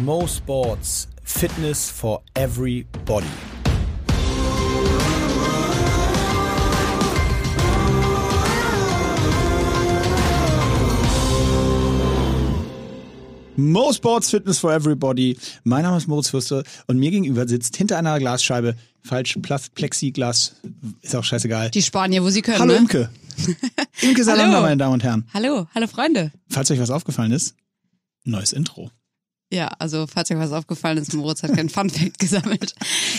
Mo Sports Fitness for Everybody. Mo Sports Fitness for Everybody. Mein Name ist Moritz Fürste und mir gegenüber sitzt hinter einer Glasscheibe, falsch, Plexiglas, ist auch scheißegal. Die Spanier, wo sie können, Hallo ne? Imke. Imke Salander, meine Damen und Herren. Hallo, hallo Freunde. Falls euch was aufgefallen ist, neues Intro. Ja, also falls euch was aufgefallen ist, Moritz hat keinen Funfact gesammelt.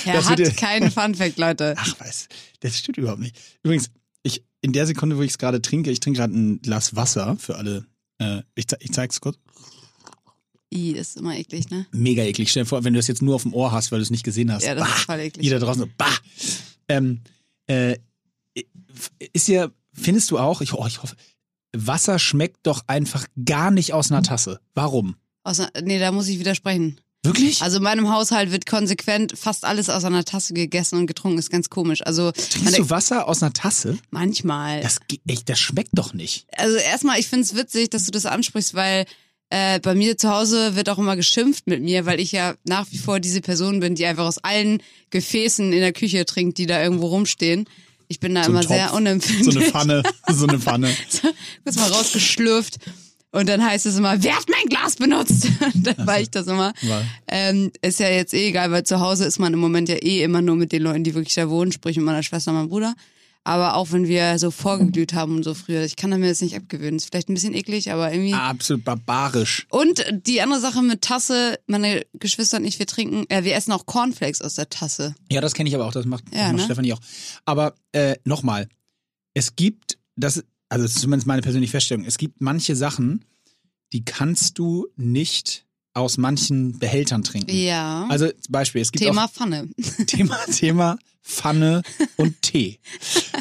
Er Das hat ihr- keinen Funfact, Leute. Ach was, das stimmt überhaupt nicht. Übrigens, ich in der Sekunde, wo ich es gerade trinke, ich trinke gerade ein Glas Wasser für alle. Äh, ich, ich zeig's kurz. I, ist immer eklig, ne? Mega eklig. Stell dir vor, wenn du das jetzt nur auf dem Ohr hast, weil du es nicht gesehen hast. Ja, das ist bah, voll eklig. Jeder draußen so, bah. Ähm, äh, ist ja, findest du auch, ich, oh, ich hoffe, Wasser schmeckt doch einfach gar nicht aus einer Tasse. Warum? Außer, nee, da muss ich widersprechen. Wirklich? Also in meinem Haushalt wird konsequent fast alles aus einer Tasse gegessen und getrunken. Ist ganz komisch. Also Trinkst du Wasser aus einer Tasse? manchmal. Das, echt, das schmeckt doch nicht. also erstmal, ich finde es witzig, dass du das ansprichst, weil äh, bei mir zu Hause wird auch immer geschimpft mit mir, weil ich ja nach wie vor diese Person bin, die einfach aus allen Gefäßen in der Küche trinkt, die da irgendwo rumstehen. Ich bin da So immer Topf, sehr So unempfindlich. eine Pfanne, so eine Pfanne. Kurz mal rausgeschlürft. Und dann heißt es immer, wer hat mein Glas benutzt? dann war ich das immer. Ähm, ist ja jetzt eh egal, weil zu Hause ist man im Moment ja eh immer nur mit den Leuten, die wirklich da wohnen, sprich mit meiner Schwester und meinem Bruder. Aber auch wenn wir so vorgeglüht haben und so früher, ich kann mir das nicht abgewöhnen. Ist vielleicht ein bisschen eklig, aber irgendwie. Absolut barbarisch. Und die andere Sache mit Tasse, meine Geschwister und ich, wir trinken, äh, wir essen auch Cornflakes aus der Tasse. Ja, das kenne ich aber auch, das macht, das Ja, macht ne? Stefanie auch. Aber äh, nochmal, es gibt, das, also das ist zumindest meine persönliche Feststellung, es gibt manche Sachen, die kannst du nicht aus manchen Behältern trinken. Ja. Also zum Beispiel, es gibt Thema Pfanne. auch Thema, Thema Pfanne und Tee.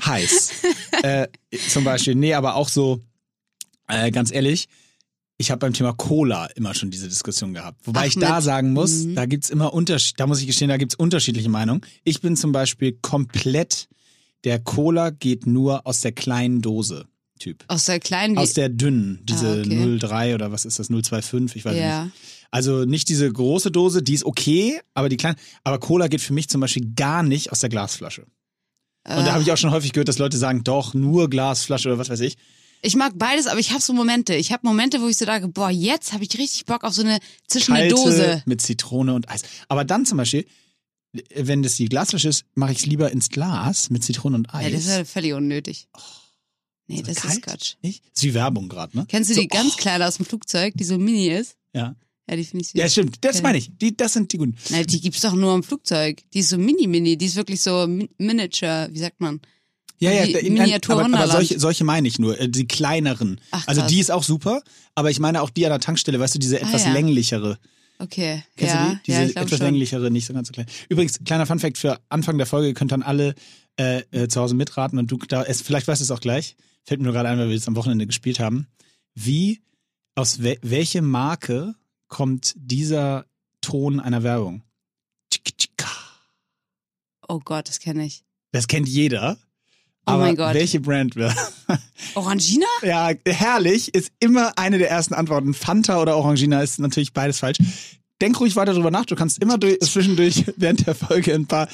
Heiß. äh, zum Beispiel, nee, aber auch so, äh, ganz ehrlich, ich habe beim Thema Cola immer schon diese Diskussion gehabt. Wobei Ach, ich da mit- sagen muss, Mhm. da gibt's immer Unterschied, da muss ich gestehen, da gibt's unterschiedliche Meinungen. Ich bin zum Beispiel komplett, der Cola geht nur aus der kleinen Dose. Typ. Aus der kleinen, Aus der dünnen, diese Ah, okay. 03 oder was ist das, 025, ich weiß ja. nicht. Also nicht diese große Dose, die ist okay, aber die kleine, aber Cola geht für mich zum Beispiel gar nicht aus der Glasflasche. Und da habe ich auch schon häufig gehört, dass Leute sagen, doch, nur Glasflasche oder was weiß ich. Ich mag beides, aber ich habe so Momente. Ich habe Momente, wo ich so sage, boah, jetzt habe ich richtig Bock auf so eine zwischen Dose. mit Zitrone und Eis. Aber dann zum Beispiel, wenn das die Glasflasche ist, mache ich es lieber ins Glas mit Zitrone und Eis. Ja, das ist ja völlig unnötig. Nee, So das kalt, ist Quatsch. Nicht? Das ist wie Werbung gerade, ne? Kennst du so, die ganz oh, kleine aus dem Flugzeug, die so mini ist? Ja. Ja, die finde ich süß. ja, stimmt. Das meine ich. Die, das sind die guten. Nein, die gibt's doch nur im Flugzeug. Die ist so mini-mini, die ist wirklich so mi- Miniature, wie sagt man? Ja, ja, Die Miniatur aber, aber solche, solche meine ich nur, äh, die kleineren. Ach, also die ist auch super, aber ich meine auch die an der Tankstelle, weißt du, diese etwas Ah, ja. länglichere. Okay. Kennst ja, du die? Diese ja, etwas schon. länglichere, nicht so ganz so klein. Übrigens, kleiner Funfact für Anfang der Folge, ihr könnt dann alle äh, äh, zu Hause mitraten und du da, es, vielleicht weißt du es auch gleich, fällt mir nur gerade ein, weil wir jetzt am Wochenende gespielt haben. Wie, aus we welche Marke kommt dieser Ton einer Werbung? Oh Gott, das kenne ich. Das kennt jeder. Oh Aber mein Gott. welche Brand wäre? Orangina? Ja, herrlich ist immer eine der ersten Antworten. Fanta oder Orangina ist natürlich beides falsch. Denk ruhig weiter drüber nach. Du kannst immer durch, zwischendurch während der Folge ein paar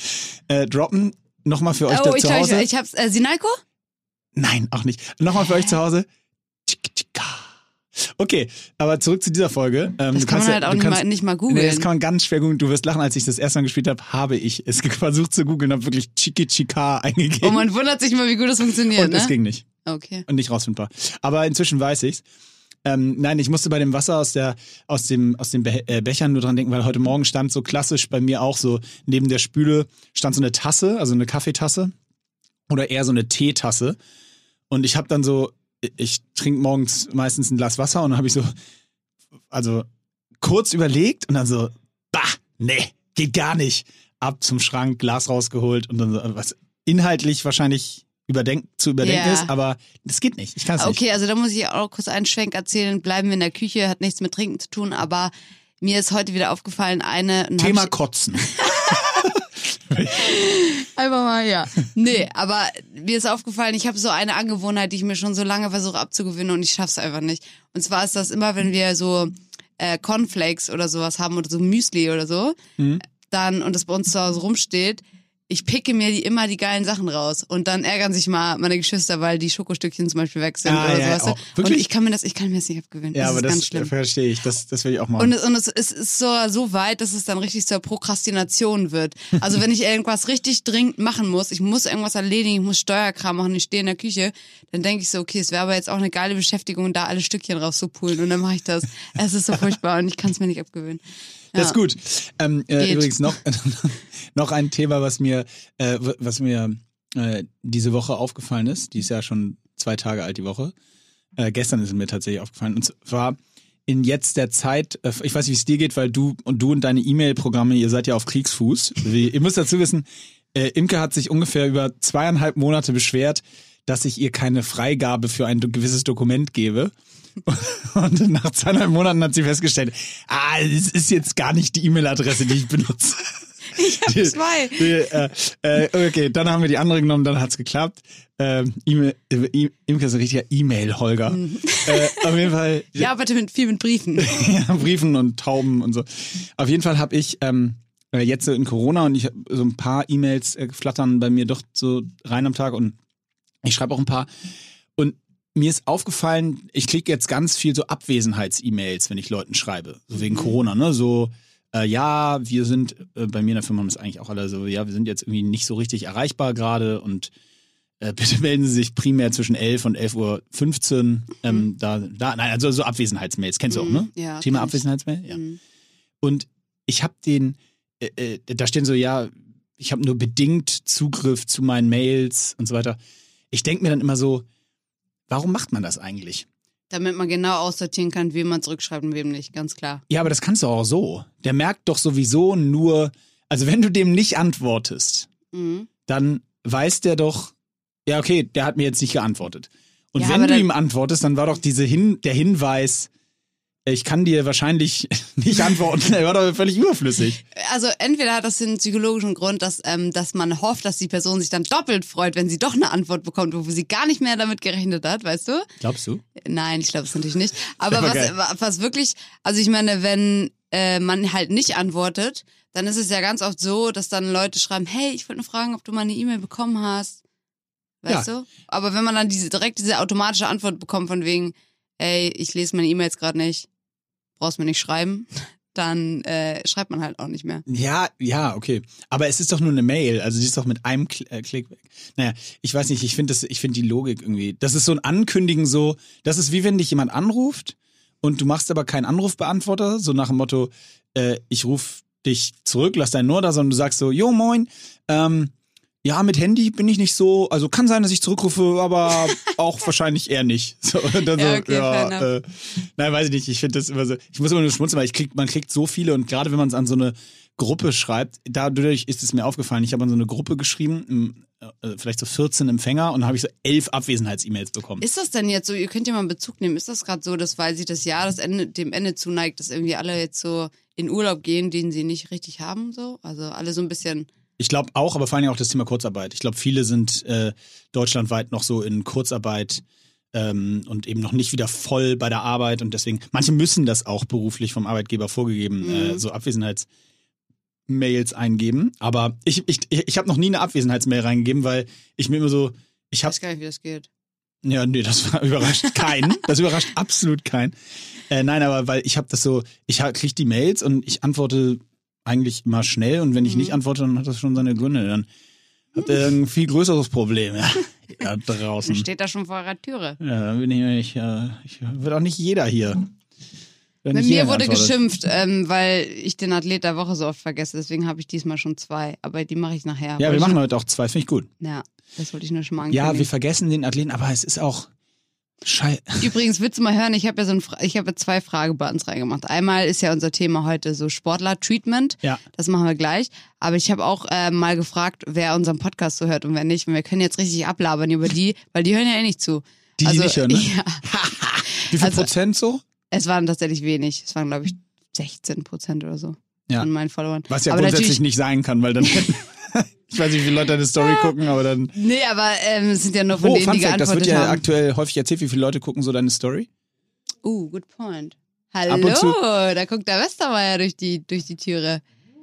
äh, droppen. Nochmal für euch Oh, da ich zu Hause. ich, ich hab's. Äh, Sinalco? Nein, auch nicht. Nochmal für euch zu Hause. Okay, aber zurück zu dieser Folge. Ähm, Das kann man ja- halt auch du nicht kannst, mal, nicht mal Nee, googeln. das kann man ganz schwer googeln. Du wirst lachen, als ich das erste Mal gespielt habe, habe ich es versucht zu googeln, habe wirklich Chiki Chika eingegeben. Und man wundert sich mal, wie gut das funktioniert, und ne? es ging nicht. Okay. und nicht rausfindbar. Aber inzwischen weiß ich's. Ähm, nein, ich musste bei dem Wasser aus der aus dem aus den Be äh, Bechern nur dran denken, weil heute Morgen stand so klassisch bei mir auch so neben der Spüle stand so eine Tasse, also eine Kaffeetasse oder eher so eine Teetasse. Und ich habe dann so, ich trinke morgens meistens ein Glas Wasser und dann habe ich so, also kurz überlegt und dann so, bah, nee, geht gar nicht. Ab zum Schrank, Glas rausgeholt und dann so, was inhaltlich wahrscheinlich überdenk zu überdenken Ja. ist, aber das geht nicht. Ich kann es nicht. Okay, also da muss ich auch kurz einen Schwenk erzählen. Bleiben wir in der Küche, hat nichts mit Trinken zu tun, aber mir ist heute wieder aufgefallen, eine. Thema Kotzen. Einfach mal, ja. Nee, aber mir ist aufgefallen, ich habe so eine Angewohnheit, die ich mir schon so lange versuche abzugewöhnen und ich schaff's einfach nicht. Und zwar ist das immer, wenn wir so äh, Cornflakes oder sowas haben oder so Müsli oder so, Mhm. dann und das bei uns zu Hause rumsteht, ich picke mir die immer die geilen Sachen raus und dann ärgern sich mal meine Geschwister, weil die Schokostückchen zum Beispiel weg sind Ah, oder ja, sowas. auch. Und ich kann mir das, ich kann mir das nicht abgewöhnen. Ja, das aber ist das ganz schlimm. verstehe ich. Das, das will ich auch mal. Und es, und es, es ist so, so weit, dass es dann richtig zur Prokrastination wird. Also wenn ich irgendwas richtig dringend machen muss, ich muss irgendwas erledigen, ich muss Steuerkram machen, ich stehe in der Küche, dann denke ich so, okay, es wäre aber jetzt auch eine geile Beschäftigung, da alle Stückchen rauszupulen und dann mache ich das. Es ist so furchtbar und ich kann es mir nicht abgewöhnen. Das ist gut. Ähm, äh, übrigens noch, noch ein Thema, was mir, äh, was mir äh, diese Woche aufgefallen ist. Die ist ja schon zwei Tage alt, die Woche. Äh, gestern ist es mir tatsächlich aufgefallen. Und zwar in jetzt der Zeit, äh, ich weiß nicht, wie es dir geht, weil du und du und deine E-Mail-Programme, ihr seid ja auf Kriegsfuß. Ihr müsst dazu wissen, äh, Imke hat sich ungefähr über zweieinhalb Monate beschwert, dass ich ihr keine Freigabe für ein gewisses Dokument gebe. Und nach zweieinhalb Monaten hat sie festgestellt, ah, das ist jetzt gar nicht die E-Mail-Adresse, die ich benutze. Ich habe zwei. Die, äh, äh, okay, dann haben wir die andere genommen, dann hat's geklappt. Ähm, E-Mail, äh, Imke ist ein richtiger E-Mail-Holger. äh, auf jeden Fall Ich arbeite mit, viel mit Briefen. ja, Briefen und Tauben und so. Auf jeden Fall habe ich ähm, äh, jetzt in Corona und ich hab so ein paar E-Mails flattern bei mir doch so rein am Tag und ich schreibe auch ein paar. Und mir ist aufgefallen, ich kriege jetzt ganz viel so Abwesenheits-E-Mails, wenn ich Leuten schreibe, so wegen Corona, ne? So, äh, ja, wir sind, äh, bei mir in der Firma haben es eigentlich auch alle so, ja, wir sind jetzt irgendwie nicht so richtig erreichbar gerade und äh, bitte melden Sie sich primär zwischen 11 und 11.15 Uhr. Ähm, da, da, nein, also so Abwesenheitsmails, kennst du auch, ne? Mhm, ja, Thema. Abwesenheitsmail? Ja. Mhm. Und ich habe den, äh, äh, da stehen so, ja, ich habe nur bedingt Zugriff zu meinen Mails und so weiter. Ich denke mir dann immer so, warum macht man das eigentlich? Damit man genau aussortieren kann, wem man zurückschreibt und wem nicht, ganz klar. Ja, aber das kannst du auch so. Der merkt doch sowieso nur, also wenn du dem nicht antwortest, Mhm. dann weiß der doch, ja, okay, der hat mir jetzt nicht geantwortet. Und Ja, wenn du ihm antwortest, dann war doch diese Hin der Hinweis, ich kann dir wahrscheinlich nicht antworten, der war doch völlig überflüssig. Also entweder hat das den psychologischen Grund, dass, ähm, dass man hofft, dass die Person sich dann doppelt freut, wenn sie doch eine Antwort bekommt, wo sie gar nicht mehr damit gerechnet hat, weißt du? Glaubst du? Nein, ich glaube es natürlich nicht. Aber was, was wirklich, also ich meine, wenn äh, man halt nicht antwortet, dann ist es ja ganz oft so, dass dann Leute schreiben, hey, ich wollte nur fragen, ob du mal eine E-Mail bekommen hast. Weißt du? Aber wenn man dann diese, direkt diese automatische Antwort bekommt von wegen, ey, ich lese meine E-Mails gerade nicht, brauchst mir nicht schreiben, dann äh, schreibt man halt auch nicht mehr. Ja, ja, okay. Aber es ist doch nur eine Mail, also die ist doch mit einem Kl äh, Klick weg. Naja, ich weiß nicht, ich finde finde die Logik irgendwie. Das ist so ein Ankündigen so, das ist wie wenn dich jemand anruft und du machst aber keinen Anrufbeantworter, so nach dem Motto, äh, ich rufe dich zurück, lass dein Nur da, sondern du sagst so, jo moin, ähm, ja, mit Handy bin ich nicht so, also kann sein, dass ich zurückrufe, aber auch wahrscheinlich eher nicht. So, und dann Ja, so, okay, ja, äh, nein, weiß ich nicht. Ich finde das immer so, ich muss immer nur schmunzeln, weil ich krieg, man kriegt so viele und gerade wenn man es an so eine Gruppe schreibt, dadurch ist es mir aufgefallen, ich habe an so eine Gruppe geschrieben, im, äh, vielleicht so 14 Empfänger und dann habe ich so elf Abwesenheits-E-Mails bekommen. Ist das denn jetzt so, ihr könnt ja mal einen Bezug nehmen, ist das gerade so, dass weil sich das Jahr das Ende, dem Ende zuneigt, dass irgendwie alle jetzt so in Urlaub gehen, den sie nicht richtig haben, so? Also alle so ein bisschen, Ich glaube auch, aber vor allem auch das Thema Kurzarbeit. Ich glaube, viele sind äh, deutschlandweit noch so in Kurzarbeit ähm, und eben noch nicht wieder voll bei der Arbeit und deswegen, manche müssen das auch beruflich vom Arbeitgeber vorgegeben, Mhm. äh, so Abwesenheitsmails eingeben. Aber ich, ich, ich habe noch nie eine Abwesenheitsmail reingegeben, weil ich mir immer so, ich ich habe weiß gar nicht, wie das geht. ja, nee, das überrascht keinen. Das überrascht absolut keinen. Äh, nein, aber weil ich habe das so, ich ha- krieg die Mails und ich antworte eigentlich immer schnell und wenn ich Mhm. nicht antworte, dann hat das schon seine Gründe. Dann hat er ein viel größeres Problem. Ja, da Dann draußen. steht da schon vor eurer Türe. Ja, dann bin ich, ich, äh, ich wird auch nicht jeder hier. Mit jeder mir wurde geantwortet. geschimpft, ähm, weil ich den Athlet der Woche so oft vergesse. Deswegen habe ich diesmal schon zwei. Aber die mache ich nachher. Ja, wir machen heute auch zwei, finde ich gut. Ja, das wollte ich nur schon mal Ja, wir vergessen den Athleten, aber es ist auch schei Übrigens, willst du mal hören, ich habe ja so ein, Fra- ich habe ja zwei Fragebuttons reingemacht. Einmal ist ja unser Thema heute so Sportler-Treatment. Ja. Das machen wir gleich. Aber ich habe auch äh, mal gefragt, wer unseren Podcast so hört und wer nicht. Und wir können jetzt richtig ablabern über die, weil die hören ja eh nicht zu. Die, die nicht hören, ne? Ja, Wie viel Also- Prozent so? es waren tatsächlich wenig. Es waren, glaube ich, 16 Prozent oder so Ja. von meinen Followern. Was ja aber grundsätzlich nicht sein kann, weil dann. ich weiß nicht, wie viele Leute deine Story gucken, aber dann. Nee, aber ähm, es sind ja nur von Oh, denen, Fun die Fact, das wird geantwortet ja haben. aktuell häufig erzählt, wie viele Leute gucken so deine Story. Uh, good point. Hallo, da guckt der Westermeier durch die, durch die Türe.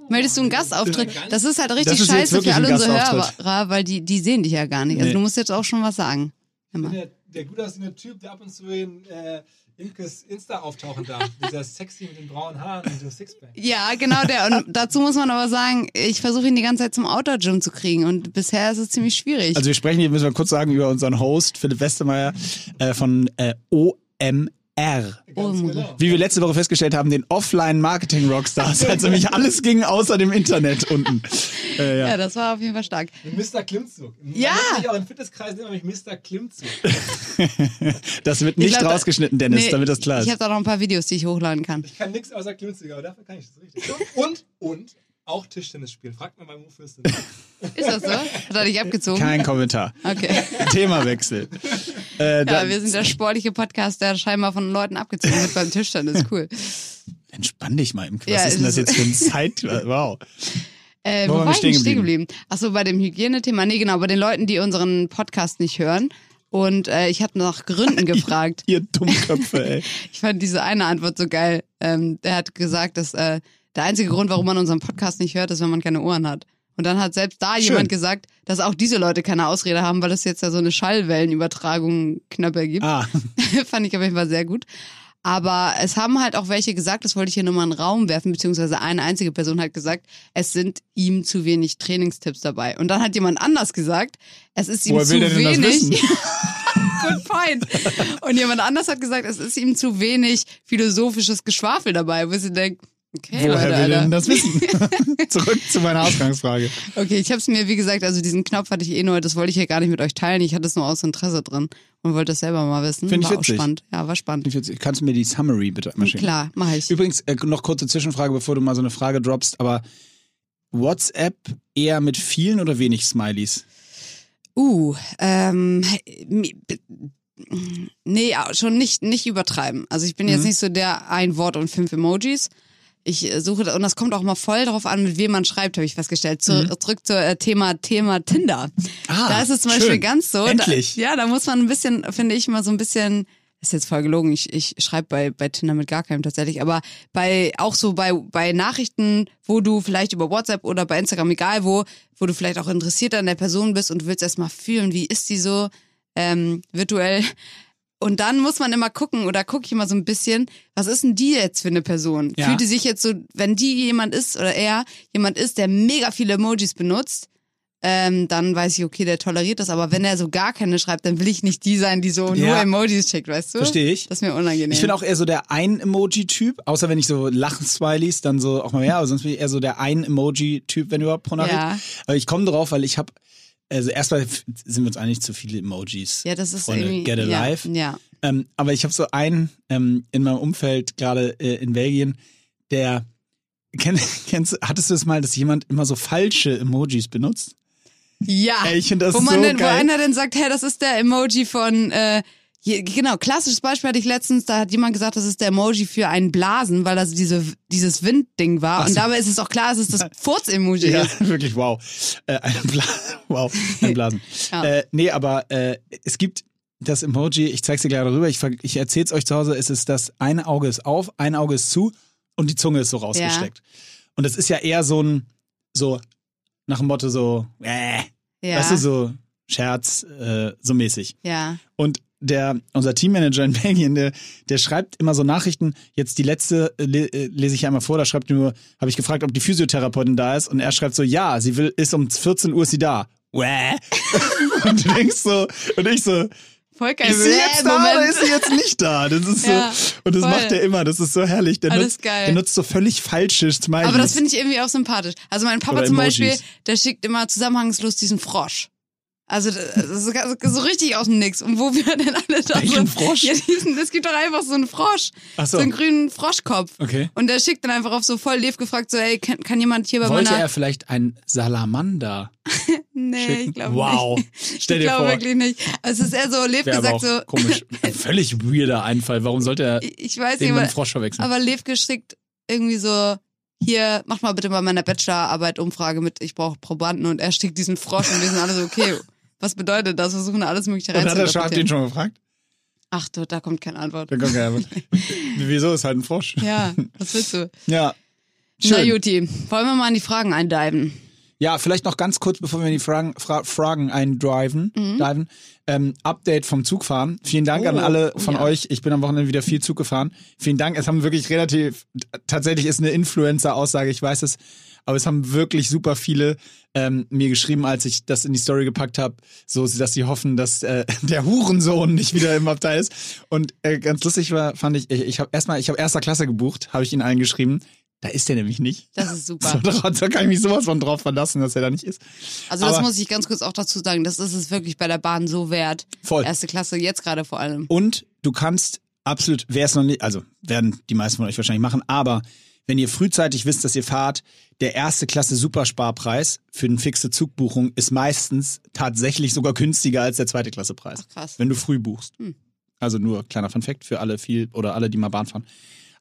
Möchtest du einen Gastauftritt? Das ist halt richtig ist scheiße für alle unsere. Hörer, weil die, die sehen dich ja gar nicht. Also Nee. du musst jetzt auch schon was sagen. Immer. Der, der gut aussehende Typ, der ab und zu in äh, Imkes Insta auftauchen darf. Dieser Sexy mit den braunen Haaren und dem Sixpack. Ja, genau der. Und dazu muss man aber sagen, ich versuche ihn die ganze Zeit zum Outdoor-Gym zu kriegen und bisher ist es ziemlich schwierig. Also wir sprechen hier, müssen wir kurz sagen, über unseren Host Philipp Westermeier äh, von äh, OMR. Oh, genau. Wie wir letzte Woche festgestellt haben, den Offline-Marketing-Rockstars, als nämlich alles ging außer dem Internet unten. Äh, ja. ja, das war auf jeden Fall stark. Mr. Klimmzug. Ja! mich auch in Fitnesskreisen immer mich Mr. Klimmzug. Das wird Ich nicht glaub, rausgeschnitten, Dennis, Nee, damit das klar Ich ist. habe da noch ein paar Videos, die ich hochladen kann. Ich kann nichts außer Klimmzüge, aber dafür kann ich das richtig. Und, und auch Tischtennis spielen. Fragt mal meinen Fürstin. Ist das so? Hat er dich abgezogen? Kein Kommentar. Okay. Themawechsel. Äh, Ja, wir sind der sportliche Podcast, der scheinbar von Leuten abgezogen wird beim Tischtennis. Cool. Entspann dich mal im Was Ja, ist denn das jetzt für ein Zeit? Wow. Äh, Wo wo war ich stehen denn geblieben? geblieben? Achso, bei dem Hygienethema. Nee, genau, bei den Leuten, die unseren Podcast nicht hören. Und äh, ich habe nach Gründen gefragt. Ihr Dummköpfe, ey. Ich fand diese eine Antwort so geil. Ähm, der hat gesagt, dass äh, der einzige Grund, warum man unseren Podcast nicht hört, ist, wenn man keine Ohren hat. Und dann hat selbst da Schön. jemand gesagt, dass auch diese Leute keine Ausrede haben, weil es jetzt ja so eine Schallwellenübertragung Knöpfe gibt. Ah, Fand ich auf jeden Fall sehr gut. Aber es haben halt auch welche gesagt, das wollte ich hier nur mal in den Raum werfen, beziehungsweise eine einzige Person hat gesagt, es sind ihm zu wenig Trainingstipps dabei. Und dann hat jemand anders gesagt, es ist ihm woher zu wenig. Good point. Und jemand anders hat gesagt, es ist ihm zu wenig philosophisches Geschwafel dabei, wo sie denkt, okay, Woher will denn das wissen? Zurück zu meiner Ausgangsfrage. Okay, ich habe es mir, wie gesagt, also diesen Knopf hatte ich eh nur, das wollte ich ja gar nicht mit euch teilen. Ich hatte es nur aus Interesse drin und wollte es selber mal wissen. Find ich war auch witzig. spannend. Ja, war spannend. Kannst du mir die Summary bitte einmal schicken? Klar, mache ich. Übrigens, äh, noch kurze Zwischenfrage, bevor du mal so eine Frage droppst, aber WhatsApp eher mit vielen oder wenig Smileys? Uh, ähm, nee, schon nicht, nicht übertreiben. Also ich bin jetzt Mhm. nicht so der ein Wort und fünf Emojis. Ich äh, suche, und das kommt auch mal voll darauf an, mit wem man schreibt, habe ich festgestellt. Zu, Zurück zum äh, Thema, Thema Tinder. Mhm. Ah, da ist es zum Beispiel schön. ganz so. Endlich. Da, ja, da muss man ein bisschen, finde ich, mal so ein bisschen, ist jetzt voll gelogen, ich, ich schreibe bei, bei Tinder mit gar keinem tatsächlich, aber bei, auch so bei, bei Nachrichten, wo du vielleicht über WhatsApp oder bei Instagram, egal wo, wo du vielleicht auch interessiert an der Person bist und willst erstmal fühlen, wie ist die so, ähm, virtuell. Und dann muss man immer gucken, oder gucke ich immer so ein bisschen, was ist denn die jetzt für eine Person? Ja. Fühlt die sich jetzt so, wenn die jemand ist oder er jemand ist, der mega viele Emojis benutzt, ähm, dann weiß ich, okay, der toleriert das. Aber wenn er so gar keine schreibt, dann will ich nicht die sein, die so nur Ja. Emojis schickt, weißt du? Verstehe ich. Das ist mir unangenehm. Ich bin auch eher so der Ein-Emoji-Typ, außer wenn ich so Lachen-Smileys, dann so auch mal mehr, aber sonst bin ich eher so der Ein-Emoji-Typ, wenn überhaupt pro Nachricht. Ja. Aber ich komme drauf, weil ich habe, also erstmal sind wir uns eigentlich zu viele Emojis. ja, das ist Freunde, irgendwie. get ja, alive. Ja. Ähm, aber ich habe so einen ähm, in meinem Umfeld, gerade äh, in Belgien, der, kenn, kennst, hattest du es mal, dass jemand immer so falsche Emojis benutzt? Ja. Ey, ich finde das wo man so denn, wo geil. einer dann sagt, hey, das ist der Emoji von, äh, hier, genau, klassisches Beispiel hatte ich letztens, da hat jemand gesagt, das ist der Emoji für einen Blasen, weil das diese, dieses Windding war. Ach Und so. dabei ist es auch klar, dass es das Furz-Emoji Ja, ist. wirklich, wow. Äh, ein wow, ein Blasen. Ja. äh, nee, aber äh, es gibt das Emoji, ich zeig's dir gleich darüber, ich, ich erzähl's euch zu Hause, es ist das eine Auge ist auf, ein Auge ist zu und die Zunge ist so rausgesteckt. Und das ist ja eher so ein, so nach dem Motto so, äh, Ja. weißt du, so Scherz, äh, so mäßig. ja. Und der, unser Teammanager in Belgien, der, der schreibt immer so Nachrichten. Jetzt die letzte äh, le, äh, lese ich einmal vor, da schreibt nur, habe ich gefragt, ob die Physiotherapeutin da ist und er schreibt so, ja, sie will, ist um 14 Uhr ist sie da. Wäh. und du denkst so, und ich so, Voll geil. ist sie jetzt da oder ist sie jetzt nicht da? Das ist so, Ja, und das voll. macht er immer, das ist so herrlich. Der, Alles nutzt, geil. der nutzt so völlig falsche Smileys. Aber das finde ich irgendwie auch sympathisch. Also mein Papa Oder zum Emojis. Beispiel, der schickt immer zusammenhangslos diesen Frosch. Also das ist so- richtig aus dem Nix. Und wo wir denn alle da Welchen so, Frosch? Ja, diesen, es gibt doch einfach so einen Frosch. Ach so. so einen grünen Froschkopf. Okay. Und der schickt dann einfach auf so voll lieb gefragt, so, ey, kann, kann jemand hier bei Wollte meiner... er vielleicht ein Salamander nee, schicken? ich glaube wow. nicht. Stell ich dir glaube vor. wirklich nicht. Also es ist eher so, aber gesagt so, komisch. Ein völlig weirder Einfall. Warum sollte er ich, ich weiß den nicht, mit aber, dem Frosch verwechseln? aber lieb geschickt irgendwie so, hier, mach mal bitte bei meiner Bachelorarbeit Umfrage mit, ich brauche Probanden und er schickt diesen Frosch und wir sind alle so, okay, was bedeutet das? Versuchen alles mögliche Und hat er schon, reinzuinterpretieren. den schon gefragt? Ach du, da kommt keine Antwort. Da kommt keine Antwort. Wieso ist halt ein Frosch? Ja, was willst du? Ja. Na Schön. Juti, wollen wir mal in die Fragen eindiven? Ja, vielleicht noch ganz kurz, bevor wir in die Fragen, Fra Fragen eindriven. Diven. Ähm, Update vom Zugfahren. Vielen Dank an Mhm. Oh, alle oh von ja. euch. Ich bin am Wochenende wieder viel Zug gefahren. Vielen Dank. Es haben wirklich relativ, tatsächlich ist eine Influencer-Aussage, ich weiß es, aber es haben wirklich super viele ähm, mir geschrieben, als ich das in die Story gepackt habe, so dass sie hoffen, dass äh, der Hurensohn nicht wieder im Abteil ist. Und äh, ganz lustig war, fand ich, ich, ich habe erstmal, ich habe erster Klasse gebucht, habe ich ihnen allen geschrieben. Da ist der nämlich nicht. Das ist super. So, da da kann ich mich sowas von drauf verlassen, dass er da nicht ist. Also das Aber- muss ich ganz kurz auch dazu sagen, das ist es wirklich bei der Bahn so wert. Voll. Erste Klasse, jetzt gerade vor allem. Und du kannst absolut, wer es noch nicht, also werden die meisten von euch wahrscheinlich machen, aber wenn ihr frühzeitig wisst, dass ihr fahrt, der erste Klasse Supersparpreis für eine fixe Zugbuchung ist meistens tatsächlich sogar günstiger als der zweite Klasse Preis. Ach, krass. Wenn du früh buchst. Hm. Also nur kleiner Fun Fact für alle viel oder alle, die mal Bahn fahren.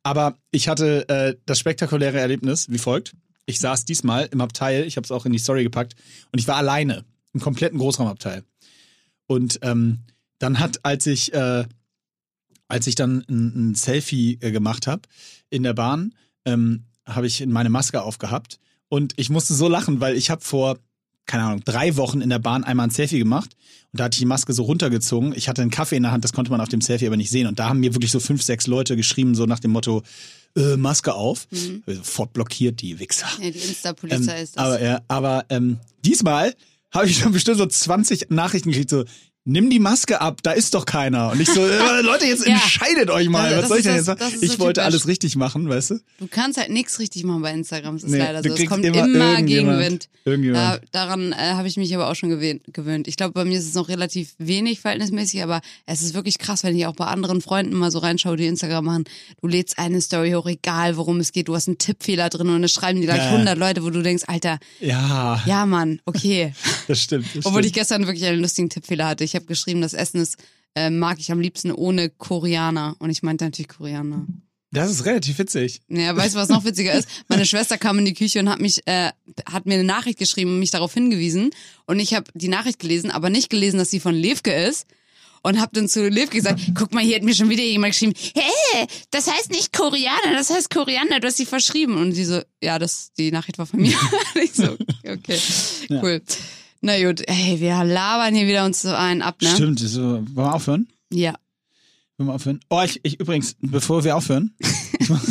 Aber ich hatte äh, das spektakuläre Erlebnis wie folgt. Ich saß diesmal im Abteil, ich habe es auch in die Story gepackt, und ich war alleine im kompletten Großraumabteil. Und ähm, dann hat, als ich, äh, als ich dann ein, ein Selfie äh, gemacht habe in der Bahn, ähm, habe ich meine Maske aufgehabt und ich musste so lachen, weil ich habe vor keine Ahnung drei Wochen in der Bahn einmal ein Selfie gemacht und da hatte ich die Maske so runtergezogen. Ich hatte einen Kaffee in der Hand, das konnte man auf dem Selfie aber nicht sehen und da haben mir wirklich so fünf sechs Leute geschrieben so nach dem Motto äh, Maske auf, Mhm. Sofort blockiert die Wichser. Ja, die Insta-Polizei Ähm, ist das. aber ja, aber ähm, diesmal habe ich schon bestimmt so 20 Nachrichten gekriegt, so, nimm die Maske ab, da ist doch keiner. Und ich so, äh, Leute, jetzt Ja. entscheidet euch mal. Das- Was soll ich denn jetzt sagen? ist so Ich wollte typisch. alles richtig machen, weißt du? Du kannst halt nichts richtig machen bei Instagram, das ist Nee, leider so. Es kommt immer immer, irgendjemand. Gegenwind. Da, Irgendjemand. daran äh, habe ich mich aber auch schon gewöhnt. Ich glaube, bei mir ist es noch relativ wenig verhältnismäßig, aber es ist wirklich krass, wenn ich auch bei anderen Freunden mal so reinschaue, die Instagram machen. Du lädst eine Story hoch, egal worum es geht, du hast einen Tippfehler drin und es schreiben die gleich Ja. 100 Leute, wo du denkst, Alter, ja, ja Mann, okay. das stimmt. Das Obwohl ich stimmt. gestern wirklich einen lustigen Tippfehler hatte. Ich habe geschrieben, das Essen ist, äh, mag ich am liebsten ohne Koreaner. Und ich meinte natürlich Koreaner. Das ist relativ witzig. Ja, weißt du, was noch witziger ist? Meine Schwester kam in die Küche und hat mich, äh, hat mir eine Nachricht geschrieben und mich darauf hingewiesen. Und ich habe die Nachricht gelesen, aber nicht gelesen, dass sie von Levke ist. Und hab dann zu Levke gesagt, guck mal, hier hat mir schon wieder jemand geschrieben, hey, das heißt nicht Koreaner, das heißt Koriander, du hast sie verschrieben. Und sie so, ja, das, die Nachricht war von mir. ich so, okay, cool. Na gut, hey, wir labern hier wieder uns so einen ab, ne? Stimmt. So, wollen wir aufhören? Ja. Wollen wir aufhören? Oh, ich, ich übrigens, bevor wir aufhören, ich muss,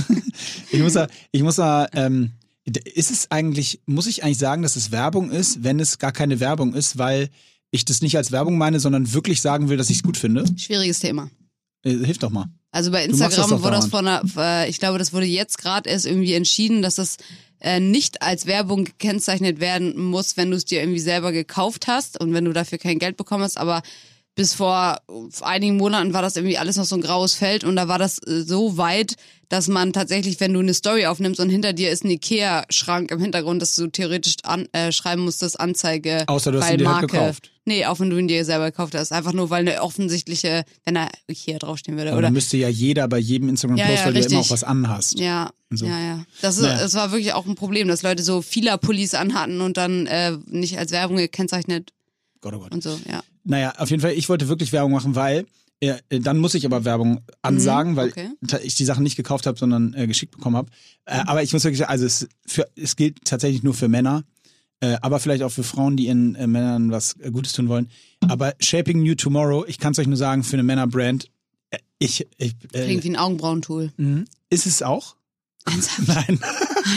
ich muss da, ich muss da, ähm, ist es eigentlich, muss ich eigentlich sagen, dass es Werbung ist, wenn es gar keine Werbung ist, weil ich das nicht als Werbung meine, sondern wirklich sagen will, dass ich es gut finde? Schwieriges Thema. Äh, Hilf doch mal. Also bei das Instagram doch wurde das von einer, äh, ich glaube, das wurde jetzt gerade erst irgendwie entschieden, dass das äh, nicht als Werbung gekennzeichnet werden muss, wenn du es dir irgendwie selber gekauft hast und wenn du dafür kein Geld bekommen hast, aber bis vor einigen Monaten war das irgendwie alles noch so ein graues Feld und da war das äh, so weit, dass man tatsächlich, wenn du eine Story aufnimmst und hinter dir ist ein Ikea-Schrank im Hintergrund, dass du theoretisch an, äh, schreiben musstest, Anzeige Außer du hast weil ihn dir halt Marke. gekauft. Nee, auch wenn du ihn dir selber gekauft hast. Einfach nur, weil eine offensichtliche, wenn da Ikea draufstehen würde. Aber Oder dann müsste ja jeder bei jedem Instagram-Post, Ja, ja, weil du ja immer richtig. auch was anhast. Ja, so. ja, ja. Das, ist, Naja. das war wirklich auch ein Problem, dass Leute so vieler Pullis anhatten und dann äh, nicht als Werbung gekennzeichnet Gott, oh Gott. und so, ja. Naja, auf jeden Fall, ich wollte wirklich Werbung machen, weil äh, dann muss ich aber Werbung ansagen, weil Mhm, okay. ta- ich die Sachen nicht gekauft habe, sondern äh, geschickt bekommen habe. Äh, aber ich muss wirklich sagen, also es, für, es gilt tatsächlich nur für Männer, äh, aber vielleicht auch für Frauen, die ihren äh, Männern was äh, Gutes tun wollen. Aber Shaping New Tomorrow, ich kann es euch nur sagen, für eine Männerbrand, äh, ich, ich äh, Klingt wie ein Augenbrauentool. mhm. ist es auch? Ernsthaft? Nein.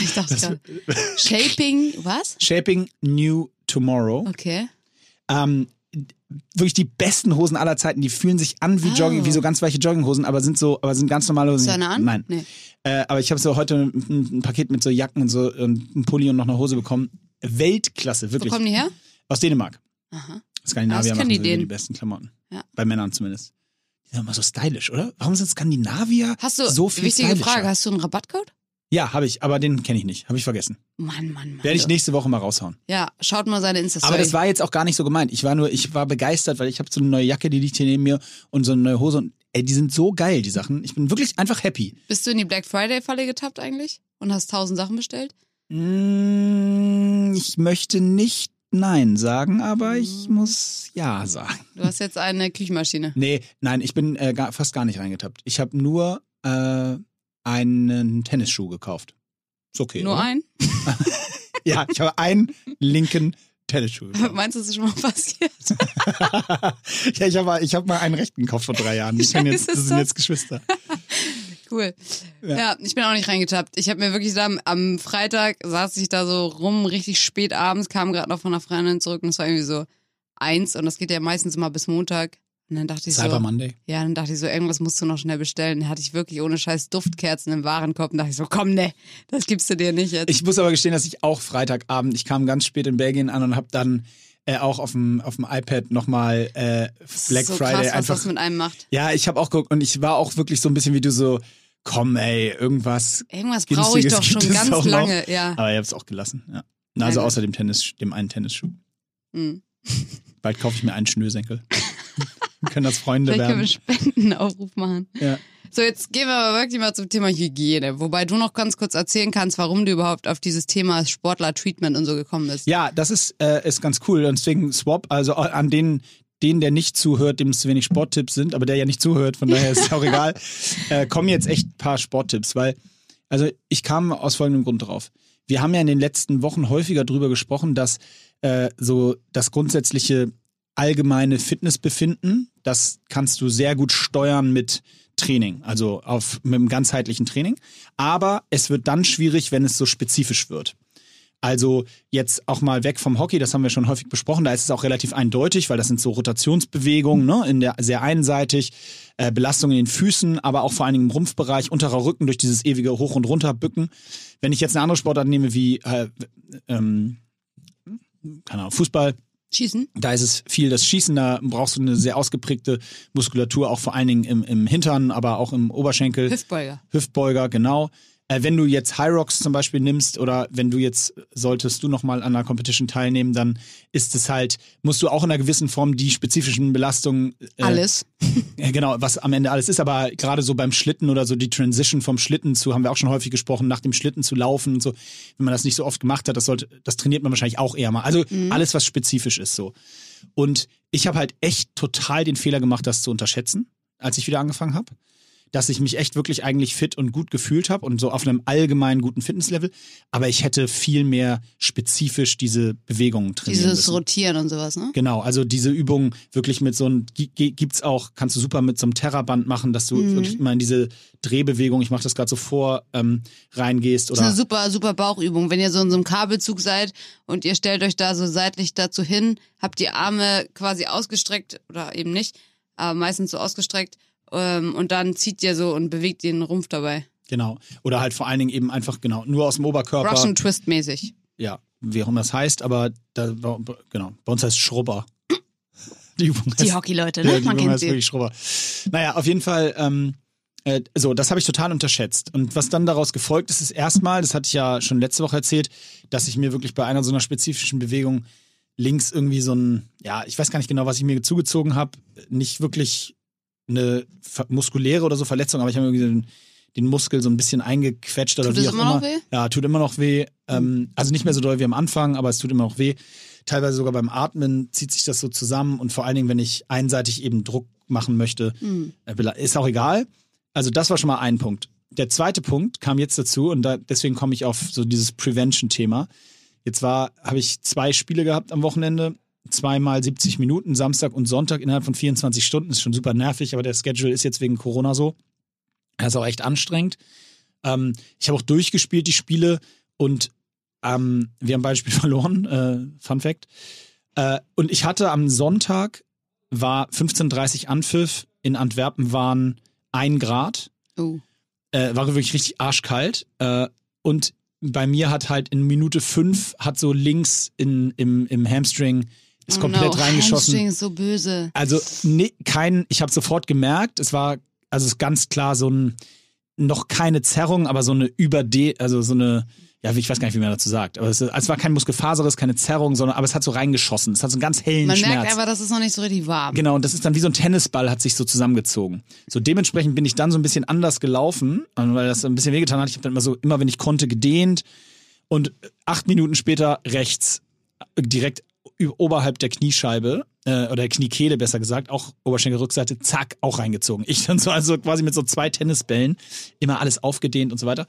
Ich dachte gerade. Shaping, was? Shaping New Tomorrow. Okay. Ähm, wirklich die besten Hosen aller Zeiten. Die fühlen sich an wie Oh. Jogging, wie so ganz weiche Jogginghosen, aber sind so, aber sind ganz normale Hosen. Du eine an? Nein. Nee. Äh, aber ich habe so heute ein, ein Paket mit so Jacken und so und ein Pulli und noch eine Hose bekommen. Weltklasse, Wo wirklich. kommen die her? Aus Dänemark. Aha. Skandinavier machen die die besten Klamotten. Ja. Bei Männern zumindest. Die sind immer so stylisch, oder? Warum sind Skandinavier Hast du, so viel wichtige stylischer? Frage, hast du einen Rabattcode? Ja, habe ich, aber den kenne ich nicht. Habe ich vergessen. Mann, Mann, Mann. Werde ich nächste Woche mal raushauen. Ja, schaut mal seine Insta-Story. Aber das war jetzt auch gar nicht so gemeint. Ich war nur, ich war begeistert, weil ich habe so eine neue Jacke, die liegt hier neben mir und so eine neue Hose und ey, die sind so geil, die Sachen. Ich bin wirklich einfach happy. Bist du in die Black Friday-Falle getappt eigentlich? Und hast tausend Sachen bestellt? Mm, Ich möchte nicht Nein sagen, aber ich muss Ja sagen. Du hast jetzt eine Küchenmaschine. Nee, nein, ich bin äh, gar, fast gar nicht reingetappt. Ich habe nur äh, einen Tennisschuh gekauft. Ist okay. Nur oder? ein? Ja, ich habe einen linken Tennisschuh. gekauft. Meinst du, das ist schon mal passiert? ja, ich habe ich hab mal einen rechten gekauft vor drei Jahren. Können jetzt, das sind jetzt Geschwister. Cool. Ja. Ja. ich bin auch nicht reingetappt. Ich habe mir wirklich da am Freitag saß ich da so rum, richtig spät abends, kam gerade noch von einer Freundin zurück und es war irgendwie so eins und das geht ja meistens immer bis Montag. Und dann dachte ich Cyber so, Monday. ja, dann dachte ich so, irgendwas musst du noch schnell bestellen. Dann hatte ich wirklich ohne scheiß Duftkerzen im Warenkorb und dachte ich so, komm, ne, das gibst du dir nicht jetzt. Ich muss aber gestehen, dass ich auch Freitagabend, ich kam ganz spät in Belgien an und habe dann äh, auch auf dem, auf dem iPad nochmal äh, Black so Friday krass, was einfach. das mit einem macht. Ja, ich habe auch geguckt und ich war auch wirklich so ein bisschen wie du so, komm ey, irgendwas. Irgendwas brauche ich doch schon ganz auch noch. lange, ja. Aber ich habe es auch gelassen. Ja. Na, Also außer dem Tennis, dem einen Tennisschuh. Hm. Bald kaufe ich mir einen Schnürsenkel. Wir können das Freunde Vielleicht können wir werden. Spendenaufruf machen. Ja. So, jetzt gehen wir aber wirklich mal zum Thema Hygiene. Wobei du noch ganz kurz erzählen kannst, warum du überhaupt auf dieses Thema Sportler-Treatment und so gekommen bist. Ja, das ist, äh, ist ganz cool. Und deswegen Swap, also an den, den, der nicht zuhört, dem es zu wenig Sporttipps sind, aber der ja nicht zuhört, von daher ist es auch egal, äh, kommen jetzt echt ein paar Sporttipps, weil, also ich kam aus folgendem Grund drauf. Wir haben ja in den letzten Wochen häufiger drüber gesprochen, dass äh, so das grundsätzliche allgemeine Fitnessbefinden, das kannst du sehr gut steuern mit Training, also auf, mit einem ganzheitlichen Training. Aber es wird dann schwierig, wenn es so spezifisch wird. Also jetzt auch mal weg vom Hockey, das haben wir schon häufig besprochen, da ist es auch relativ eindeutig, weil das sind so Rotationsbewegungen, ne, in der sehr einseitig, äh, Belastung in den Füßen, aber auch vor allen Dingen im Rumpfbereich, unterer Rücken durch dieses ewige Hoch- und Runterbücken. Wenn ich jetzt eine andere Sportart nehme wie äh, ähm, keine Ahnung, Fußball, Schießen? da ist es viel das Schießen, da brauchst du eine sehr ausgeprägte Muskulatur, auch vor allen Dingen im, im Hintern, aber auch im Oberschenkel. Hüftbeuger. Hüftbeuger, genau. Äh, wenn du jetzt High Rocks zum Beispiel nimmst oder wenn du jetzt, solltest du nochmal an einer Competition teilnehmen, dann ist es halt, musst du auch in einer gewissen Form die spezifischen Belastungen. Äh, Alles. ja, genau, was am Ende alles ist, aber gerade so beim Schlitten oder so die Transition vom Schlitten zu, haben wir auch schon häufig gesprochen, nach dem Schlitten zu laufen und so, wenn man das nicht so oft gemacht hat, das sollte, das trainiert man wahrscheinlich auch eher mal. Also alles, was spezifisch ist so. Und ich habe halt echt total den Fehler gemacht, das zu unterschätzen, als ich wieder angefangen habe. Dass ich mich echt wirklich eigentlich fit und gut gefühlt habe und so auf einem allgemeinen guten Fitnesslevel. Aber ich hätte viel mehr spezifisch diese Bewegungen trainieren Dieses müssen. Rotieren und sowas, ne? Genau, also diese Übung wirklich mit so einem, gi- gi- gibt's auch, kannst du super mit so einem Terraband machen, dass du Mhm. wirklich immer in diese Drehbewegung, ich mache das gerade so vor, ähm, reingehst Das ist eine oder super, super Bauchübung. Wenn ihr so in so einem Kabelzug seid und ihr stellt euch da so seitlich dazu hin, habt die Arme quasi ausgestreckt oder eben nicht, aber meistens so ausgestreckt ähm, und dann zieht ihr so und bewegt den Rumpf dabei. genau. Oder halt vor allen Dingen eben einfach, genau, nur aus dem Oberkörper. Russian Twist mäßig. Ja, wie auch immer das heißt, aber da, genau, bei uns heißt Schrubber. Die Übung heißt, Die Hockey-Leute, Ja, ne? die Man Übung kennt heißt sie. wirklich Schrubber. Naja, auf jeden Fall, ähm, äh, so, das habe ich total unterschätzt. Und was dann daraus gefolgt ist, ist erstmal, das hatte ich ja schon letzte Woche erzählt, dass ich mir wirklich bei einer so einer spezifischen Bewegung links irgendwie so ein, ja, ich weiß gar nicht genau, was ich mir zugezogen habe, nicht wirklich eine muskuläre oder so Verletzung, aber ich habe irgendwie den, den Muskel so ein bisschen eingequetscht oder Tut wie auch immer immer. noch weh? Ja, tut immer noch weh. Ähm, also nicht mehr so doll wie am Anfang, aber es tut immer noch weh. Teilweise sogar beim Atmen zieht sich das so zusammen und vor allen Dingen, wenn ich einseitig eben Druck machen möchte, Hm. äh, ist auch egal. Also das war schon mal ein Punkt. Der zweite Punkt kam jetzt dazu und da, deswegen komme ich auf so dieses Prevention-Thema. Jetzt war, habe ich zwei Spiele gehabt am Wochenende, zweimal 70 Minuten, Samstag und Sonntag innerhalb von 24 Stunden. Ist schon super nervig, aber der Schedule ist jetzt wegen Corona so. Das ist auch echt anstrengend. Ähm, ich habe auch durchgespielt, die Spiele, und ähm, wir haben beide Spiele verloren, äh, Fun Fact. Äh, und ich hatte am Sonntag, war 15.30 Anpfiff, in Antwerpen waren ein Grad, Oh. äh, war wirklich richtig arschkalt. Äh, und bei mir hat halt in Minute fünf hat so links in, im, im Hamstring ist Oh komplett no, reingeschossen. Hamstring ist so böse. Also nee, kein, ich habe sofort gemerkt, es war also es ist ganz klar so ein noch keine Zerrung, aber so eine überde, also so eine ja, ich weiß gar nicht, wie man dazu sagt, aber es, ist- es war kein Muskelfaseres, keine Zerrung, sondern aber es hat so reingeschossen. Es hat so einen ganz hellen Man Schmerz. merkt einfach, dass es noch nicht so richtig warm. Genau, und das ist dann wie so ein Tennisball, hat sich so zusammengezogen. So dementsprechend bin ich dann so ein bisschen anders gelaufen, weil das ein bisschen wehgetan hat. Ich habe dann immer so, immer wenn ich konnte, gedehnt und acht Minuten später rechts direkt oberhalb der Kniescheibe äh, oder der Kniekehle besser gesagt, auch Oberschenkelrückseite, zack, auch reingezogen. Ich dann so also quasi mit so zwei Tennisbällen immer alles aufgedehnt und so weiter.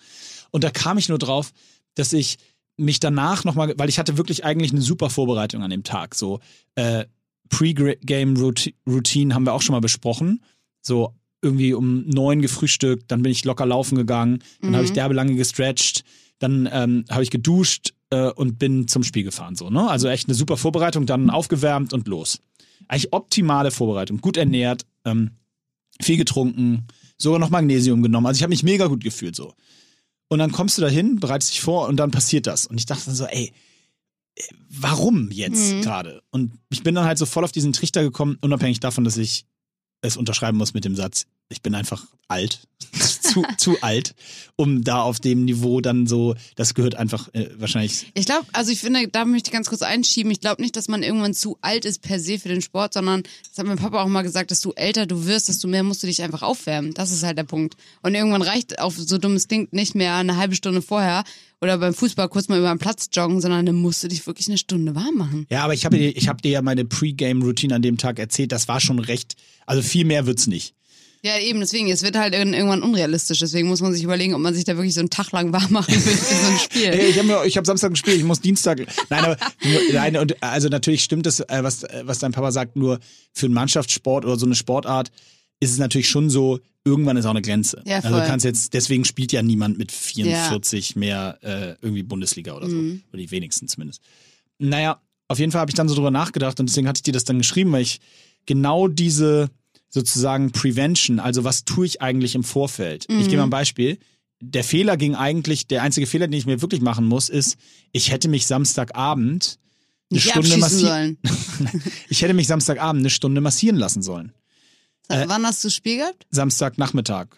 Und da kam ich nur drauf, dass ich mich danach nochmal, weil ich hatte wirklich eigentlich eine super Vorbereitung an dem Tag. So äh, Pre-Game-Routine haben wir auch schon mal besprochen. So irgendwie um neun gefrühstückt, dann bin ich locker laufen gegangen, dann habe ich derbe lange gestretcht, dann ähm, habe ich geduscht äh, und bin zum Spiel gefahren. So, ne? Also echt eine super Vorbereitung, dann aufgewärmt und los. Eigentlich optimale Vorbereitung, gut ernährt, ähm, viel getrunken, sogar noch Magnesium genommen. Also ich habe mich mega gut gefühlt so. Und dann kommst du dahin, bereitest dich vor und dann passiert das. Und ich dachte dann so, ey, äh, warum jetzt gerade? Und ich bin dann halt so voll auf diesen Trichter gekommen, unabhängig davon, dass ich es unterschreiben muss mit dem Satz, ich bin einfach alt, zu, zu alt, um da auf dem Niveau dann so, das gehört einfach äh, wahrscheinlich. Ich glaube, also ich finde, da möchte ich ganz kurz einschieben. Ich glaube nicht, dass man irgendwann zu alt ist per se für den Sport, sondern das hat mein Papa auch mal gesagt, dass du älter du wirst, desto mehr musst du dich einfach aufwärmen. Das ist halt der Punkt. Und irgendwann reicht auf so dummes Ding nicht mehr eine halbe Stunde vorher oder beim Fußball kurz mal über den Platz joggen, sondern dann musst du dich wirklich eine Stunde warm machen. Ja, aber ich habe dir, ich hab dir ja meine Pre-Game-Routine an dem Tag erzählt, das war schon recht, also viel mehr wird's nicht. Ja, eben, deswegen, es wird halt irgend- irgendwann unrealistisch. Deswegen muss man sich überlegen, ob man sich da wirklich so einen Tag lang warm machen will für so ein Spiel. Ey, ich habe hab Samstag gespielt, ich muss Dienstag. Nein, aber nein, und also natürlich stimmt es, äh, was, äh, was dein Papa sagt, nur für einen Mannschaftssport oder so eine Sportart ist es natürlich schon so, irgendwann ist auch eine Grenze. Ja, also voll. du kannst jetzt, deswegen spielt ja niemand mit 44 mehr äh, irgendwie Bundesliga oder so. Mhm. Oder die wenigsten zumindest. Naja, auf jeden Fall habe ich dann so drüber nachgedacht und deswegen hatte ich dir das dann geschrieben, weil ich genau diese sozusagen Prevention, also was tue ich eigentlich im Vorfeld? Ich gebe mal ein Beispiel. Der Fehler ging eigentlich, der einzige Fehler, den ich mir wirklich machen muss, ist, ich hätte mich Samstagabend eine Nicht Stunde massieren. sollen. Ich hätte mich Samstagabend eine Stunde massieren lassen sollen. Äh, Wann hast du Spiel gehabt? Samstagnachmittag.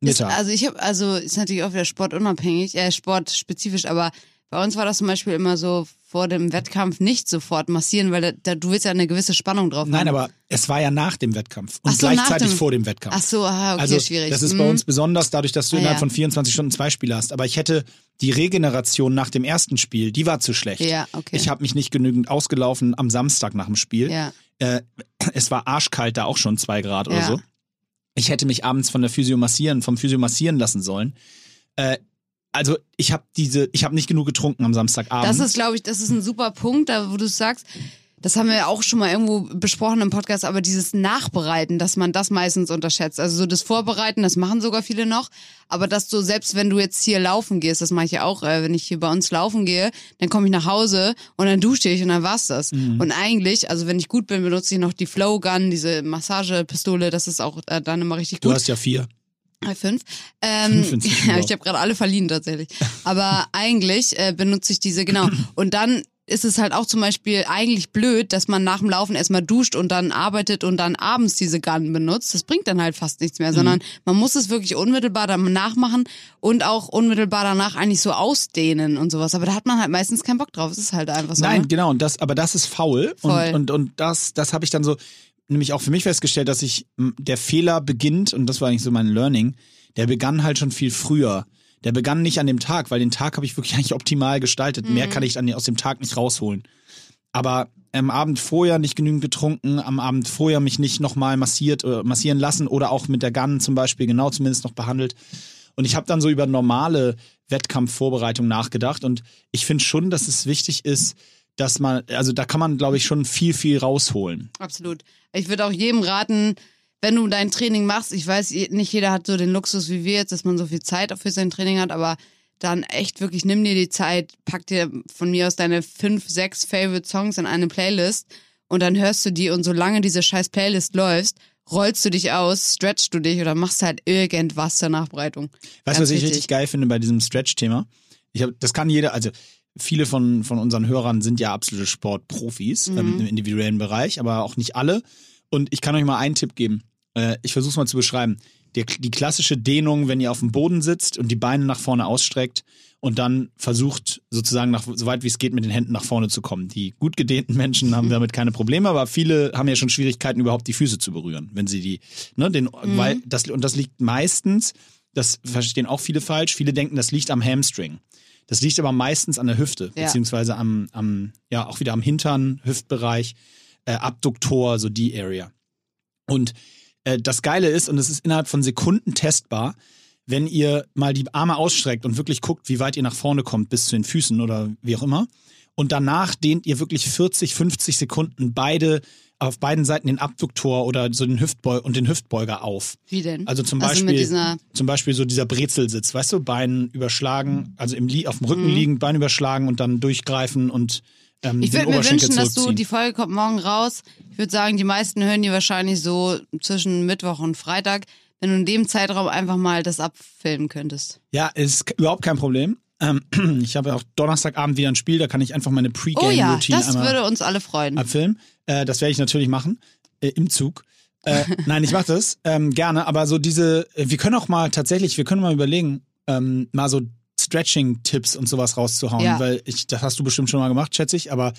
Ist, Mittag. also ich habe, also ist natürlich auch wieder sportunabhängig, äh, sportspezifisch, aber bei uns war das zum Beispiel immer so vor dem Wettkampf nicht sofort massieren, weil da, da, du willst ja eine gewisse Spannung drauf Nein, haben. aber es war ja nach dem Wettkampf und so, gleichzeitig dem- vor dem Wettkampf. Ach so, aha, okay, also schwierig. das ist Mhm. bei uns besonders dadurch, dass du Ah, innerhalb ja. von 24 Stunden zwei Spiele hast. Aber ich hätte die Regeneration nach dem ersten Spiel, die war zu schlecht. Ja, okay. Ich habe mich nicht genügend ausgelaufen am Samstag nach dem Spiel. Ja. Äh, es war arschkalt da auch schon zwei Grad oder Ja. so. Ich hätte mich abends von der Physio massieren, vom Physio massieren lassen sollen. Äh, also ich habe diese, ich habe nicht genug getrunken am Samstagabend. Das ist, glaube ich, das ist ein super Punkt, da wo du sagst, das haben wir ja auch schon mal irgendwo besprochen im Podcast, aber dieses Nachbereiten, dass man das meistens unterschätzt. Also so das Vorbereiten, das machen sogar viele noch, aber dass du selbst wenn du jetzt hier laufen gehst, das mache ich ja auch, äh, wenn ich hier bei uns laufen gehe, dann komme ich nach Hause und dann dusche ich und dann war's das. Mhm. Und eigentlich, also wenn ich gut bin, benutze ich noch die Flow Gun, diese Massagepistole, das ist auch äh, dann immer richtig du gut. hast ja vier. Fünf. Ähm, Fünf ja, ich habe gerade alle verliehen tatsächlich. Aber eigentlich äh, benutze ich diese, genau. Und dann ist es halt auch zum Beispiel eigentlich blöd, dass man nach dem Laufen erstmal duscht und dann arbeitet und dann abends diese Gun benutzt. Das bringt dann halt fast nichts mehr, sondern man muss es wirklich unmittelbar danach machen und auch unmittelbar danach eigentlich so ausdehnen und sowas. Aber da hat man halt meistens keinen Bock drauf. Es ist halt einfach so. Nein, ne? genau, und das, aber das ist faul. Voll. Und, und, und das, das habe ich dann so, nämlich auch für mich festgestellt, dass ich, der Fehler beginnt, und das war eigentlich so mein Learning, der begann halt schon viel früher. Der begann nicht an dem Tag, weil den Tag habe ich wirklich eigentlich optimal gestaltet. Mhm. Mehr kann ich dann aus dem Tag nicht rausholen. Aber am Abend vorher nicht genügend getrunken, am Abend vorher mich nicht nochmal massiert oder massieren lassen oder auch mit der Gun zum Beispiel genau zumindest noch behandelt. Und ich habe dann so über normale Wettkampfvorbereitung nachgedacht und ich finde schon, dass es wichtig ist, dass man, also da kann man, glaube ich, schon viel, viel rausholen. Absolut. Ich würde auch jedem raten, wenn du dein Training machst, ich weiß, nicht jeder hat so den Luxus wie wir jetzt, dass man so viel Zeit für sein Training hat, aber dann echt wirklich nimm dir die Zeit, pack dir von mir aus deine fünf, sechs Favorite Songs in eine Playlist und dann hörst du die und solange diese scheiß Playlist läuft, rollst du dich aus, stretchst du dich oder machst halt irgendwas zur Nachbereitung. Weißt du, was ich richtig geil finde bei diesem Stretch-Thema? Ich hab, das kann jeder, also viele von, von unseren Hörern sind ja absolute Sportprofis Mhm. ähm, im individuellen Bereich, aber auch nicht alle. Und ich kann euch mal einen Tipp geben. Äh, ich versuche es mal zu beschreiben. Der, die klassische Dehnung, wenn ihr auf dem Boden sitzt und die Beine nach vorne ausstreckt und dann versucht, sozusagen nach, so weit wie es geht, mit den Händen nach vorne zu kommen. Die gut gedehnten Menschen haben damit keine Probleme, aber viele haben ja schon Schwierigkeiten, überhaupt die Füße zu berühren, wenn sie die, ne, den, weil das, und das liegt meistens, das verstehen auch viele falsch, viele denken, das liegt am Hamstring. Das liegt aber meistens an der Hüfte, Ja. beziehungsweise am, am, ja, auch wieder am Hintern, Hüftbereich, äh, Abduktor, so die Area. Und äh, das Geile ist, und es ist innerhalb von Sekunden testbar, wenn ihr mal die Arme ausstreckt und wirklich guckt, wie weit ihr nach vorne kommt, bis zu den Füßen oder wie auch immer. Und danach dehnt ihr wirklich 40, 50 Sekunden beide auf beiden Seiten den Abduktor oder so den Hüftbeuger und den Hüftbeuger auf. Wie denn? Also zum Also Beispiel, zum Beispiel so dieser Brezelsitz, weißt du, Bein überschlagen, also im Li auf dem Rücken Mhm. liegend, Bein überschlagen und dann durchgreifen und ähm, Ich würde mir wünschen, dass du, die Folge kommt morgen raus. Ich würde sagen, die meisten hören die wahrscheinlich so zwischen Mittwoch und Freitag. Wenn du in dem Zeitraum einfach mal das abfilmen könntest. Ja, ist überhaupt kein Problem. Ähm, ich habe auch Donnerstagabend wieder ein Spiel, da kann ich einfach meine Oh ja, Pre-Game-Routine das einmal würde uns alle freuen. abfilmen. Äh, das werde ich natürlich machen. Äh, Im Zug. Äh, nein, ich mache das ähm, gerne, aber so diese, äh, wir können auch mal tatsächlich, wir können mal überlegen, ähm, mal so Stretching-Tipps und sowas rauszuhauen, Ja. weil ich, das hast du bestimmt schon mal gemacht, schätze ich, aber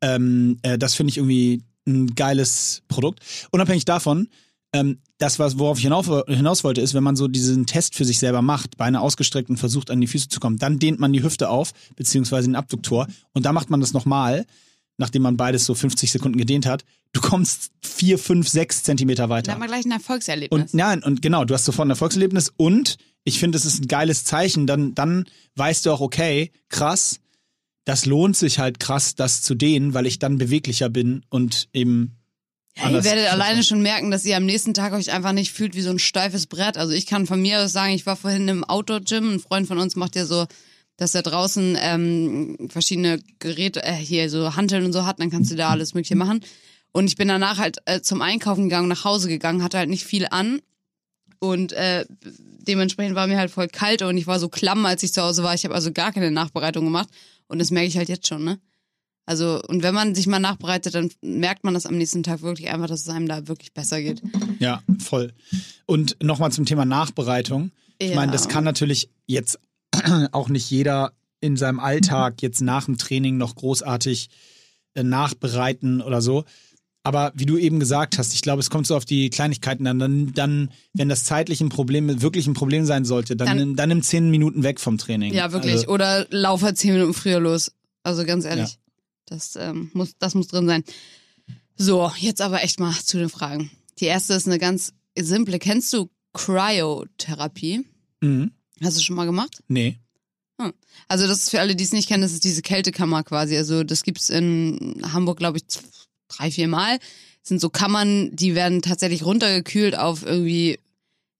ähm, äh, das finde ich irgendwie ein geiles Produkt. Unabhängig davon, ähm, das, was, worauf ich hinauf, hinaus wollte, ist, wenn man so diesen Test für sich selber macht, Beine ausgestreckt und versucht, an die Füße zu kommen, dann dehnt man die Hüfte auf, beziehungsweise den Abduktor, und da macht man das nochmal, nachdem man beides so 50 Sekunden gedehnt hat. Du kommst vier, fünf, sechs Zentimeter weiter. haben wir gleich ein Erfolgserlebnis. Und nein, und genau, du hast sofort ein Erfolgserlebnis und ich finde, es ist ein geiles Zeichen. Dann, dann weißt du auch, okay, krass, das lohnt sich halt krass, das zu dehnen, weil ich dann beweglicher bin und eben. Ja, ihr werdet alleine schon merken, dass ihr am nächsten Tag euch einfach nicht fühlt wie so ein steifes Brett. Also ich kann von mir aus sagen, ich war vorhin im Outdoor-Gym. Ein Freund von uns macht ja so, dass er draußen ähm, verschiedene Geräte, äh, hier so Hanteln und so hat. Dann kannst du da alles Mögliche machen. Und ich bin danach halt äh, zum Einkaufen gegangen, nach Hause gegangen, hatte halt nicht viel an. Und äh, dementsprechend war mir halt voll kalt und ich war so klamm, als ich zu Hause war. Ich habe also gar keine Nachbereitung gemacht. Und das merke ich halt jetzt schon, ne? Also, und wenn man sich mal nachbereitet, dann merkt man das am nächsten Tag wirklich einfach, dass es einem da wirklich besser geht. Ja, voll. Und nochmal zum Thema Nachbereitung. Ich Ja. meine, das kann natürlich jetzt auch nicht jeder in seinem Alltag jetzt nach dem Training noch großartig äh, nachbereiten oder so. Aber wie du eben gesagt hast, ich glaube, es kommt so auf die Kleinigkeiten an. Dann, dann wenn das zeitlich ein Problem, wirklich ein Problem sein sollte, dann, Dann- dann, nimm zehn Minuten weg vom Training. Ja, wirklich. Also, Oder lauf halt zehn Minuten früher los. Also ganz ehrlich. Das, ähm, muss, das muss drin sein. So, jetzt aber echt mal zu den Fragen. Die erste ist eine ganz simple. Kennst du Cryotherapie? mhm. Hast du schon mal gemacht? Nee. Also das ist für alle, die es nicht kennen, das ist diese Kältekammer quasi. Also das gibt's in Hamburg, glaube ich, drei, vier Mal. Das sind so Kammern, die werden tatsächlich runtergekühlt auf irgendwie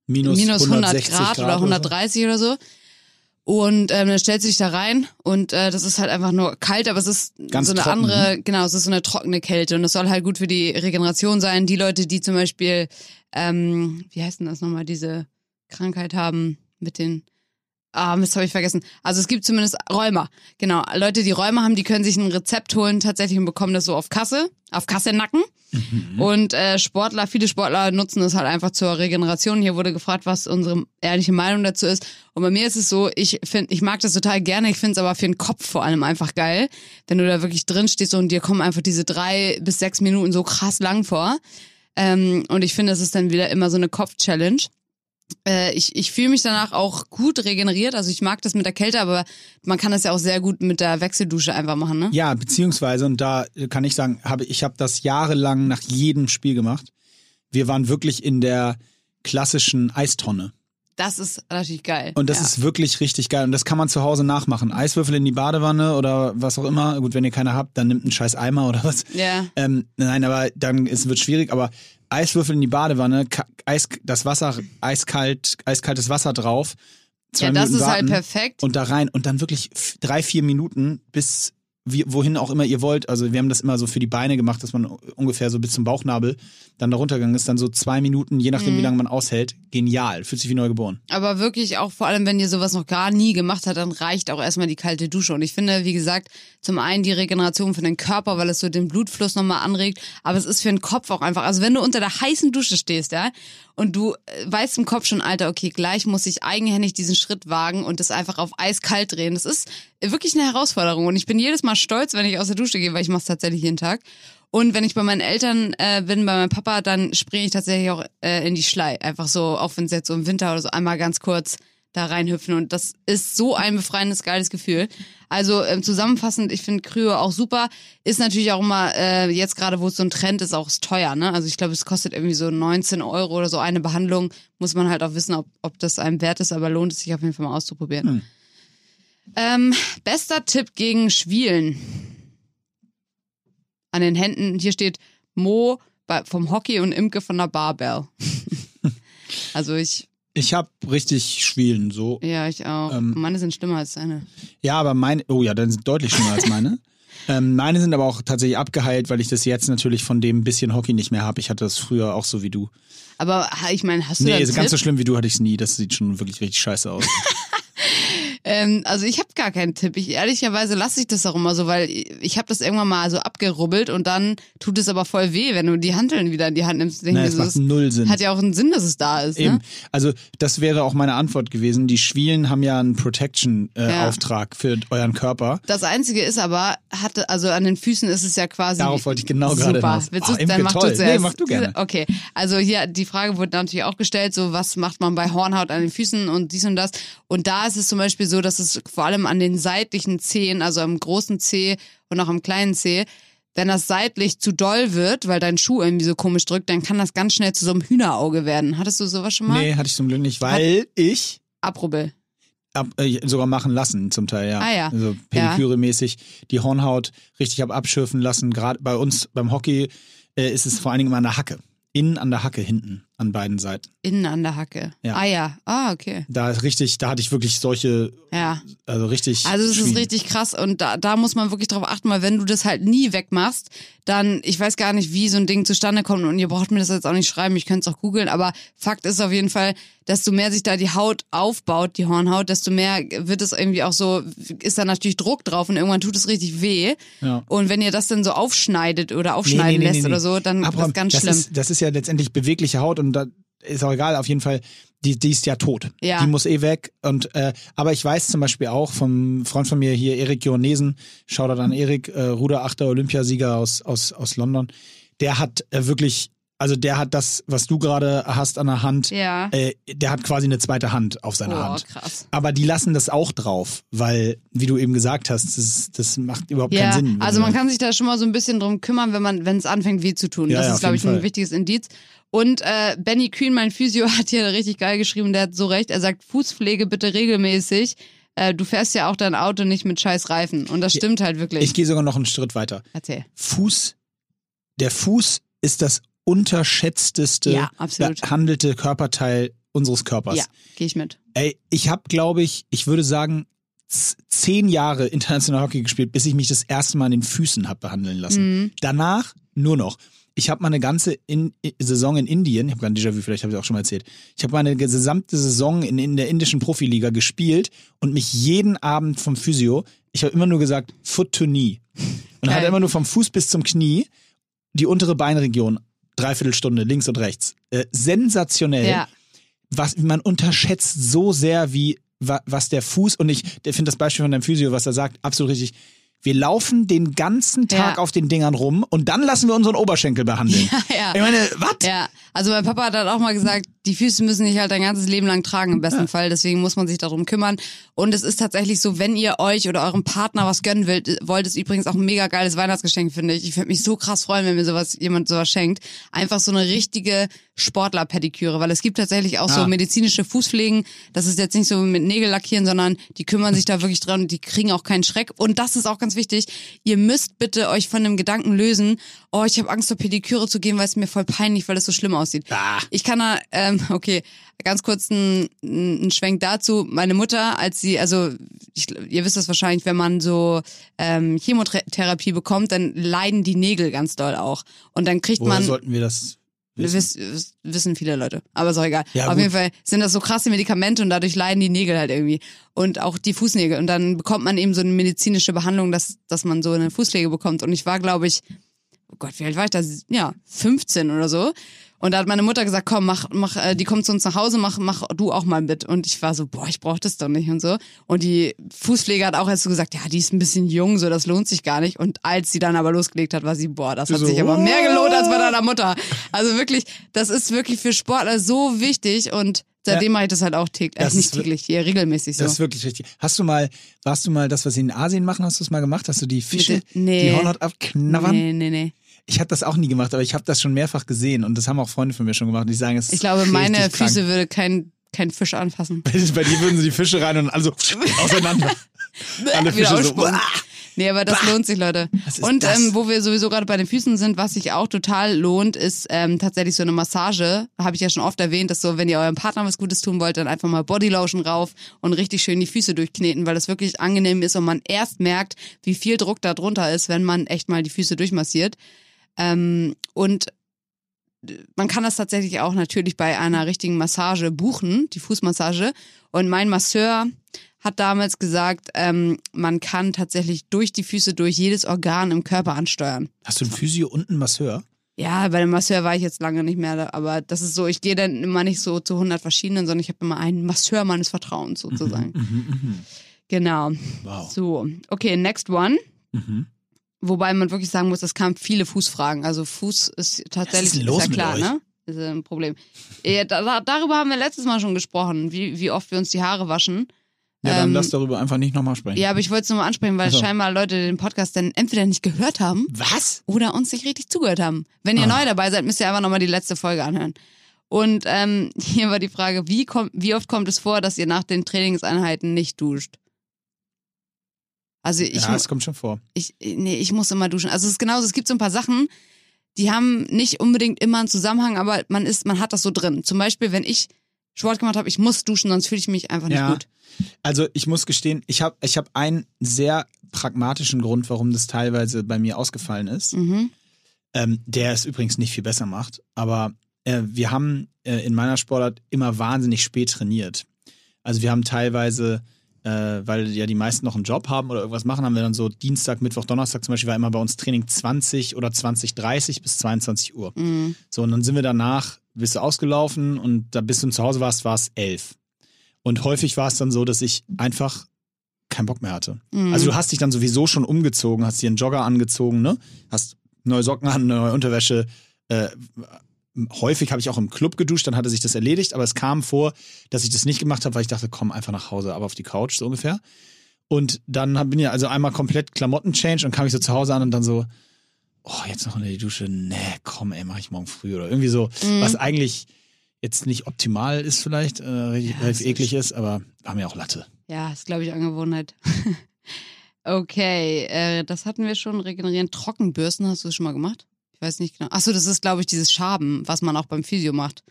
Minus, minus 100 160 Grad, oder so. 130 oder so. Und ähm, dann stellst du dich da rein und äh, das ist halt einfach nur kalt, aber es ist Ganz so eine trocken, ne? andere, genau, es ist so eine trockene Kälte und das soll halt gut für die Regeneration sein. Die Leute, die zum Beispiel, ähm, wie heißt denn das nochmal, diese Krankheit haben mit den Ah, Mist, habe ich vergessen. Also es gibt zumindest Rheuma. Genau. Leute, die Rheuma haben, die können sich ein Rezept holen tatsächlich und bekommen das so auf Kasse, auf Kasse Nacken. Und äh, Sportler, viele Sportler nutzen das halt einfach zur Regeneration. Hier wurde gefragt, was unsere ehrliche Meinung dazu ist. Und bei mir ist es so, ich finde, ich mag das total gerne. Ich finde es aber für den Kopf vor allem einfach geil, wenn du da wirklich drin stehst und dir kommen einfach diese drei bis sechs Minuten so krass lang vor. Ähm, und ich finde, es ist dann wieder immer so eine Kopf-Challenge. Äh, ich ich fühle mich danach auch gut regeneriert. Also ich mag das mit der Kälte, aber man kann das ja auch sehr gut mit der Wechseldusche einfach machen, ne? Ja, beziehungsweise, und da kann ich sagen, habe ich habe das jahrelang nach jedem Spiel gemacht. Wir waren wirklich in der klassischen Eistonne. Das ist natürlich geil. Und das ja. ist wirklich richtig geil. Und das kann man zu Hause nachmachen. Eiswürfel in die Badewanne oder was auch immer. Gut, wenn ihr keine habt, dann nimmt einen scheiß Eimer oder was. Ja. Ähm, nein, aber dann ist, wird schwierig. Aber Eiswürfel in die Badewanne, Eis, das Wasser, eiskalt, eiskaltes Wasser drauf. Zwei Ja, das Minuten ist halt warten perfekt. Und da rein und dann wirklich drei, vier Minuten bis wie, wohin auch immer ihr wollt. Also wir haben das immer so für die Beine gemacht, dass man ungefähr so bis zum Bauchnabel dann da runtergegangen ist. Dann so zwei Minuten, je nachdem Mhm. wie lange man aushält. Genial. Fühlt sich wie neugeboren. Aber wirklich auch vor allem, wenn ihr sowas noch gar nie gemacht habt, dann reicht auch erstmal die kalte Dusche. Und ich finde, wie gesagt, zum einen die Regeneration für den Körper, weil es so den Blutfluss nochmal anregt, aber es ist für den Kopf auch einfach. Also wenn du unter der heißen Dusche stehst, ja, und du äh, weißt im Kopf schon, Alter, okay, gleich muss ich eigenhändig diesen Schritt wagen und das einfach auf eiskalt drehen. Das ist wirklich eine Herausforderung. Und ich bin jedes Mal stolz, wenn ich aus der Dusche gehe, weil ich mache es tatsächlich jeden Tag. Und wenn ich bei meinen Eltern äh, bin, bei meinem Papa, dann springe ich tatsächlich auch äh, in die Schlei. Einfach so, auch wenn es jetzt so im Winter oder so einmal ganz kurz da reinhüpfen und das ist so ein befreiendes, geiles Gefühl. Also ähm, zusammenfassend, ich finde Kryo auch super. Ist natürlich auch immer, äh, jetzt gerade wo es so ein Trend ist, auch ist teuer. Ne? Also ich glaube, es kostet irgendwie so 19 Euro oder so eine Behandlung. Muss man halt auch wissen, ob, ob das einem wert ist, aber lohnt es sich auf jeden Fall mal auszuprobieren. Hm. Ähm, bester Tipp gegen Schwielen. An den Händen, hier steht Mo vom Hockey und Imke von der Barbell. also ich, Ich habe richtig Schwielen, so. ja, ich auch. Ähm. Meine sind schlimmer als deine. Ja, aber meine, oh ja, dann sind deutlich schlimmer als meine. Ähm, meine sind aber auch tatsächlich abgeheilt, weil ich das jetzt natürlich von dem bisschen Hockey nicht mehr habe. Ich hatte das früher auch so wie du. Aber ich meine, hast du da Nee, einen so ganz so schlimm wie du hatte ich es nie. Das sieht schon wirklich richtig scheiße aus. Ähm, also ich habe gar keinen Tipp. Ich ehrlicherweise lasse ich das auch immer so, weil ich habe das irgendwann mal so abgerubbelt und dann tut es aber voll weh, wenn du die Hanteln wieder in die Hand nimmst. Denk Nein, so, macht null Sinn. Hat ja auch einen Sinn, dass es da ist. Eben. Ne? Also das wäre auch meine Antwort gewesen. Die Schwielen haben ja einen Ja. Protection-Auftrag für euren Körper. Das Einzige ist aber, hatte, also an den Füßen ist es ja quasi. Darauf wollte ich genau gerade Super. Willst Oh, du, dann Imke, mach toll. du zuerst. Nee, mach du gerne. Okay. Also hier, die Frage wurde natürlich auch gestellt, so was macht man bei Hornhaut an den Füßen und dies und das. Und da ist es zum Beispiel so, dass es vor allem an den seitlichen Zehen, also am großen Zeh und auch am kleinen Zeh, wenn das seitlich zu doll wird, weil dein Schuh irgendwie so komisch drückt, dann kann das ganz schnell zu so einem Hühnerauge werden. Hattest du sowas schon mal? Nee, hatte ich zum Glück nicht, weil ich Abrubbel. ab, äh, sogar machen lassen zum Teil, ja. Ah, ja. Also pediküre-mäßig die Hornhaut richtig hab abschürfen lassen. Gerade bei uns beim Hockey äh, ist es vor allen Dingen immer an der Hacke. Innen an der Hacke, hinten an beiden Seiten. Innen an der Hacke. Ja. Ah ja. Ah, okay. Da ist richtig, da hatte ich wirklich solche, Ja. also richtig. Also es ist richtig krass und da, da muss man wirklich drauf achten, weil wenn du das halt nie wegmachst, dann, ich weiß gar nicht, wie so ein Ding zustande kommt und ihr braucht mir das jetzt auch nicht schreiben, ich könnte es auch googeln, aber Fakt ist auf jeden Fall, desto mehr sich da die Haut aufbaut, die Hornhaut, desto mehr wird es irgendwie auch so, ist da natürlich Druck drauf und irgendwann tut es richtig weh. Ja. Und wenn ihr das dann so aufschneidet oder aufschneiden lässt oder so, dann Abraham, ist das ganz das schlimm. Ist, das ist ja letztendlich bewegliche Haut und da ist auch egal, auf jeden Fall, die, die ist ja tot. Ja. Die muss eh weg. Und äh, aber ich weiß zum Beispiel auch vom Freund von mir hier, Erik Johannesen, Shoutout an Erik, äh, Ruderachter, Olympiasieger aus, aus, aus London, der hat äh, wirklich, also der hat das, was du gerade hast an der Hand, Ja. äh, der hat quasi eine zweite Hand auf seiner Boah, Hand. krass. Aber die lassen das auch drauf, weil, wie du eben gesagt hast, das, das macht überhaupt Ja, keinen Sinn. also man kann sich da schon mal so ein bisschen drum kümmern, wenn man, wenn es anfängt weh zu tun. Ja, das ist, glaube ich, jeden ein Fall. wichtiges Indiz. Und äh, Benny Kühn, mein Physio, hat hier richtig geil geschrieben, der hat so recht. Er sagt, Fußpflege bitte regelmäßig. Äh, du fährst ja auch dein Auto nicht mit scheiß Reifen. Und das stimmt halt wirklich. Ich gehe sogar noch einen Schritt weiter. Erzähl. Fuß, der Fuß ist das unterschätzteste Ja, behandelte Körperteil unseres Körpers. Ja, gehe ich mit. Ey, ich habe, glaube ich, ich würde sagen, zehn Jahre international Hockey gespielt, bis ich mich das erste Mal an den Füßen habe behandeln lassen. Mhm. Danach nur noch. Ich habe mal eine ganze in, Saison in Indien, ich habe gerade ein Déjà-vu, vielleicht habe ich auch schon mal erzählt. Ich habe meine gesamte Saison in, in der indischen Profiliga gespielt und mich jeden Abend vom Physio, ich habe immer nur gesagt, Foot to Knee. Und Geil. hatte immer nur vom Fuß bis zum Knie die untere Beinregion, dreiviertel Stunde, links und rechts. Äh, sensationell Ja. was man unterschätzt so sehr, wie wa, was der Fuß und ich finde das Beispiel von deinem Physio, was er sagt, absolut richtig. Wir laufen den ganzen Tag Ja. auf den Dingern rum und dann lassen wir unseren Oberschenkel behandeln. ja. Ich meine, was? Ja, also mein Papa hat halt auch mal gesagt, die Füße müssen dich halt dein ganzes Leben lang tragen im besten Fall, deswegen muss man sich darum kümmern. Und es ist tatsächlich so, wenn ihr euch oder eurem Partner was gönnen wollt, wollt ist übrigens auch ein mega geiles Weihnachtsgeschenk, finde ich. Ich würde mich so krass freuen, wenn mir sowas jemand sowas schenkt. Einfach so eine richtige Sportler-Pediküre, weil es gibt tatsächlich auch so Ah. medizinische Fußpflegen. Das ist jetzt nicht so mit Nägel lackieren, sondern die kümmern sich da wirklich dran und die kriegen auch keinen Schreck. Und das ist auch ganz wichtig. Ihr müsst bitte euch von dem Gedanken lösen, oh, ich habe Angst, zur Pediküre zu gehen, weil es mir voll peinlich, weil es so schlimm aussieht. Ah. Ich kann da, ähm, okay, ganz kurz ein, ein Schwenk dazu. Meine Mutter, als sie, also ich, ihr wisst das wahrscheinlich, wenn man so ähm, Chemotherapie bekommt, dann leiden die Nägel ganz doll auch. Und dann kriegt Woher man sollten wir das wissen? Wiss, wiss- wissen viele Leute, aber ist auch egal. Ja, Auf gut. jeden Fall sind das so krasse Medikamente und dadurch leiden die Nägel halt irgendwie. Und auch die Fußnägel. Und dann bekommt man eben so eine medizinische Behandlung, dass, dass man so eine Fußpflege bekommt. Und ich war, glaube ich, oh Gott, wie alt war ich da? Ja, 15 oder so. Und da hat meine Mutter gesagt, komm, mach, mach, äh, die kommt zu uns nach Hause, mach, mach du auch mal mit. Und ich war so, boah, ich brauch das doch nicht und so. Und die Fußpflege hat auch erst so gesagt, ja, die ist ein bisschen jung, so, das lohnt sich gar nicht. Und als sie dann aber losgelegt hat, war sie, boah, das hat so, sich aber mehr gelohnt als bei deiner Mutter. Also wirklich, das ist wirklich für Sportler so wichtig und Seitdem mache ich das halt auch täglich, also nicht täglich, hier regelmäßig so. Das ist wirklich richtig. Hast du mal, warst du mal das, was sie in Asien machen, hast du es mal gemacht? Hast du die Fische, nee. die Hornhaut abknabbern? nee, nee, nee. Ich habe das auch nie gemacht, aber ich habe das schon mehrfach gesehen und das haben auch Freunde von mir schon gemacht. Die sagen, es ist Ich glaube, meine. Füße würde kein, kein Fisch anfassen. Bei dir würden sie die Fische rein und alle so auseinander. Alle Fische so. uah. Nee, aber das lohnt sich, Leute. Und ähm, wo wir sowieso gerade bei den Füßen sind, was sich auch total lohnt, ist ähm, tatsächlich so eine Massage. Habe ich ja schon oft erwähnt, dass so, wenn ihr eurem Partner was Gutes tun wollt, dann einfach mal Bodylotion rauf und richtig schön die Füße durchkneten, weil das wirklich angenehm ist und man erst merkt, wie viel Druck da drunter ist, wenn man echt mal die Füße durchmassiert. Ähm, und man kann das tatsächlich auch natürlich bei einer richtigen Massage buchen, die Fußmassage. Und mein Masseur hat damals gesagt, ähm, man kann tatsächlich durch die Füße durch jedes Organ im Körper ansteuern. Hast du einen Physio und einen Masseur? Ja, bei dem Masseur war ich jetzt lange nicht mehr, aber das ist so, ich gehe dann immer nicht so zu 100 verschiedenen, sondern ich habe immer einen Masseur meines Vertrauens sozusagen. Genau. Wow. So, okay, next one. Mhm. Wobei man wirklich sagen muss, es kamen viele Fußfragen. Also Fuß ist tatsächlich ist ja klar, ne? Ist ja ein Problem. Ja, da, da- darüber haben wir letztes Mal schon gesprochen, wie, wie oft wir uns die Haare waschen. Ja, dann Ähm, lass darüber einfach nicht nochmal sprechen. Ja, aber ich wollte es nur mal ansprechen, weil Ach so. scheinbar Leute den Podcast dann entweder nicht gehört haben Was? oder uns nicht richtig zugehört haben. Wenn ihr Ah. neu dabei seid, müsst ihr einfach nochmal die letzte Folge anhören. Und ähm, hier war die Frage, wie, kommt, wie oft kommt es vor, dass ihr nach den Trainingseinheiten nicht duscht? Also ich, ja, es kommt schon vor. ich, nee, ich muss immer duschen. Also es ist genauso, es gibt so ein paar Sachen, die haben nicht unbedingt immer einen Zusammenhang, aber man ist, man hat das so drin. Zum Beispiel, wenn ich Sport gemacht habe, ich muss duschen, sonst fühle ich mich einfach nicht Ja. gut. Also ich muss gestehen, ich habe ich hab einen sehr pragmatischen Grund, warum das teilweise bei mir ausgefallen ist. Mhm. ähm, der es übrigens nicht viel besser macht. Aber äh, wir haben äh, in meiner Sportart immer wahnsinnig spät trainiert. Also wir haben teilweise, äh, weil ja die meisten noch einen Job haben oder irgendwas machen, haben wir dann so Dienstag, Mittwoch, Donnerstag zum Beispiel war immer bei uns Training 20 oder 20, 30 bis 22 Uhr. Mhm. So, und dann sind wir danach, bist du ausgelaufen und da bis du zu Hause warst, war es elf. Und häufig war es dann so, dass ich einfach keinen Bock mehr hatte. Mhm. Also du hast dich dann sowieso schon umgezogen, hast dir einen Jogger angezogen, ne? Hast neue Socken an, neue Unterwäsche. Äh, häufig habe ich auch im Club geduscht, dann hatte sich das erledigt, aber es kam vor, dass ich das nicht gemacht habe, weil ich dachte, komm einfach nach Hause, aber auf die Couch, so ungefähr. Und dann bin ich also einmal komplett Klamotten-Change und kam ich so zu Hause an und dann so, oh, jetzt noch unter die Dusche, nee, komm, ey, mach ich morgen früh oder irgendwie so, Mhm. was eigentlich jetzt nicht optimal ist vielleicht, äh, richtig, Ja, relativ das eklig ist, aber war mir auch Latte. Ja, ist, glaube ich, Angewohnheit. okay, äh, das hatten wir schon. Regenerieren. Trockenbürsten, hast du das schon mal gemacht? Ich weiß nicht genau. Achso, das ist, glaube ich, dieses Schaben, was man auch beim Physio macht.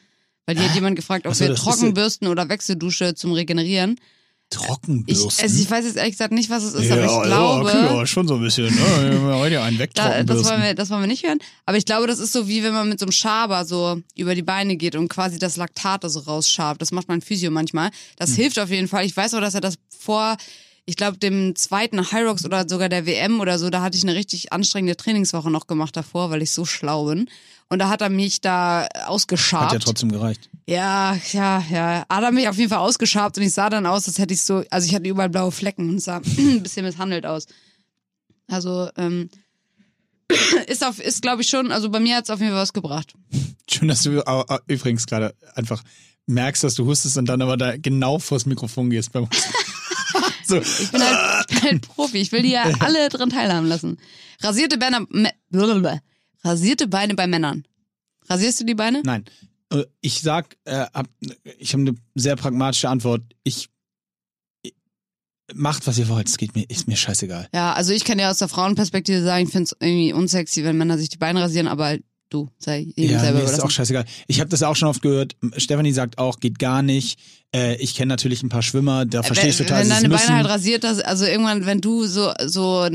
Weil die hat jemand gefragt, ob so, wir Trockenbürsten oder Wechseldusche zum Regenerieren. Ich, Trockenbürsten. also ich weiß jetzt ehrlich gesagt nicht, was es ist, aber ich glaube. Ja, schon so ein bisschen. Ne? Heute einen Da, das, wollen wir, das wollen wir nicht hören. Aber ich glaube, das ist so wie wenn man mit so einem Schaber so über die Beine geht und quasi das Laktat da so rausschabt. Das macht mein Physio manchmal. Das hilft auf jeden Fall. Ich weiß auch, dass er das vor, ich glaube, dem zweiten Hyrox oder sogar der WM oder so, da hatte ich eine richtig anstrengende Trainingswoche noch gemacht davor, weil ich so schlau bin. Und da hat er mich da ausgeschabt. Hat ja trotzdem gereicht. Ja, ja, ja. Hat er mich auf jeden Fall ausgeschabt und ich sah dann aus, als hätte ich so, also ich hatte überall blaue Flecken und sah ein bisschen misshandelt aus. Also, ähm, ist auf, ist glaube ich schon, also bei mir hat es auf jeden Fall was gebracht. Schön, dass du übrigens gerade einfach merkst, dass du hustest und dann aber da genau vors Mikrofon gehst beim Husten. so. Ich bin halt, ich bin halt Profi, ich will die ja alle dran teilhaben lassen. Rasierte Beine, rasierte Beine bei Männern. Rasierst du die Beine? Nein. Äh, Ich sag, äh, hab, ich habe eine sehr pragmatische Antwort. Ich, ich macht, was ihr wollt. Es geht mir, ist mir scheißegal. Ja, also ich kann ja aus der Frauenperspektive sagen, ich finde es irgendwie unsexy, wenn Männer sich die Beine rasieren, aber du, sei jedem Ja, selber mir ist auch scheißegal. Ich habe das auch schon oft gehört. Stefanie sagt auch, geht gar nicht. Äh, ich kenne natürlich ein paar Schwimmer, da verstehe ich total. Wenn deine müssen. Beine halt rasiert, das, also irgendwann, wenn du so, so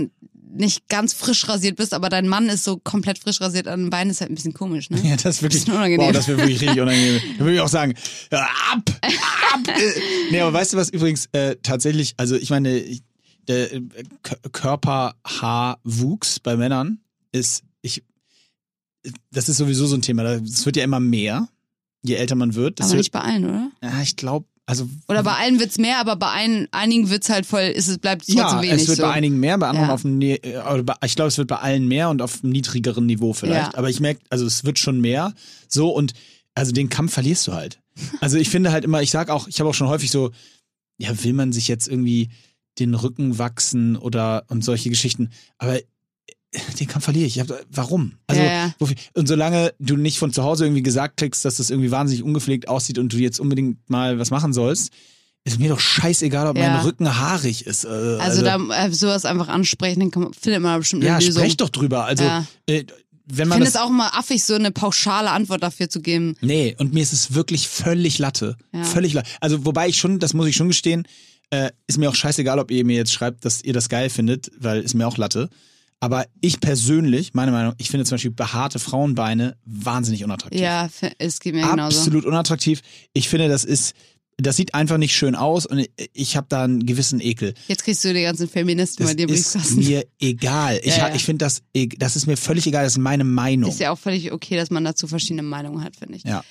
nicht ganz frisch rasiert bist, aber dein Mann ist so komplett frisch rasiert an den Beinen, ist halt ein bisschen komisch, ne? Ja, das ist wirklich, unangenehm. wow, das wäre wirklich richtig unangenehm. Da würde ich auch sagen, ab, ab. äh. nee, aber weißt du was übrigens äh, tatsächlich, also ich meine, der äh, Körperhaarwuchs bei Männern ist, ich, das ist sowieso so ein Thema. Das wird ja immer mehr, je älter man wird. Das aber wird, nicht bei allen, oder? ja, ich glaube, also Oder bei allen wird's mehr, aber bei ein, einigen wird's halt voll, ist es bleibt trotzdem ja, wenig. es wird so. bei einigen mehr, bei anderen Ja. auf einem, ne- äh, ich glaube, es wird bei allen mehr und auf einem niedrigeren Niveau vielleicht. Ja. Aber ich merke, also es wird schon mehr. So und also den Kampf verlierst du halt. Also ich finde halt immer, ich sag auch, ich habe auch schon häufig so, ja, will man sich jetzt irgendwie den Rücken wachsen oder und solche Geschichten. Aber den Kampf verliere ich. ich hab, warum? Also, Ja, ja. und solange du nicht von zu Hause irgendwie gesagt kriegst, dass das irgendwie wahnsinnig ungepflegt aussieht und du jetzt unbedingt mal was machen sollst, ist mir doch scheißeigal, ob Ja. mein Rücken haarig ist. Äh, Also, da äh, sowas einfach ansprechen, dann kann findet man bestimmt eine ja, Lösung. sprech doch drüber. Also, Ja. äh, wenn ich man finde das es auch mal affig, so eine pauschale Antwort dafür zu geben. Nee, und mir ist es wirklich völlig Latte. Ja. Völlig Latte. Also, wobei ich schon, das muss ich schon gestehen, äh, ist mir auch scheißegal, ob ihr mir jetzt schreibt, dass ihr das geil findet, weil ist mir auch Latte. Aber ich persönlich, meine Meinung, ich finde zum Beispiel behaarte Frauenbeine wahnsinnig unattraktiv. Ja, es geht mir genauso. Absolut unattraktiv. Ich finde, das ist, das sieht einfach nicht schön aus und ich habe da einen gewissen Ekel. Jetzt kriegst du die ganzen Feministen Das bei dir ist Briefkasten. mir egal. Ich, Ja, ja. ich finde das, e- das ist mir völlig egal, das ist meine Meinung. Ist ja auch völlig okay, dass man dazu verschiedene Meinungen hat, finde ich. Ja.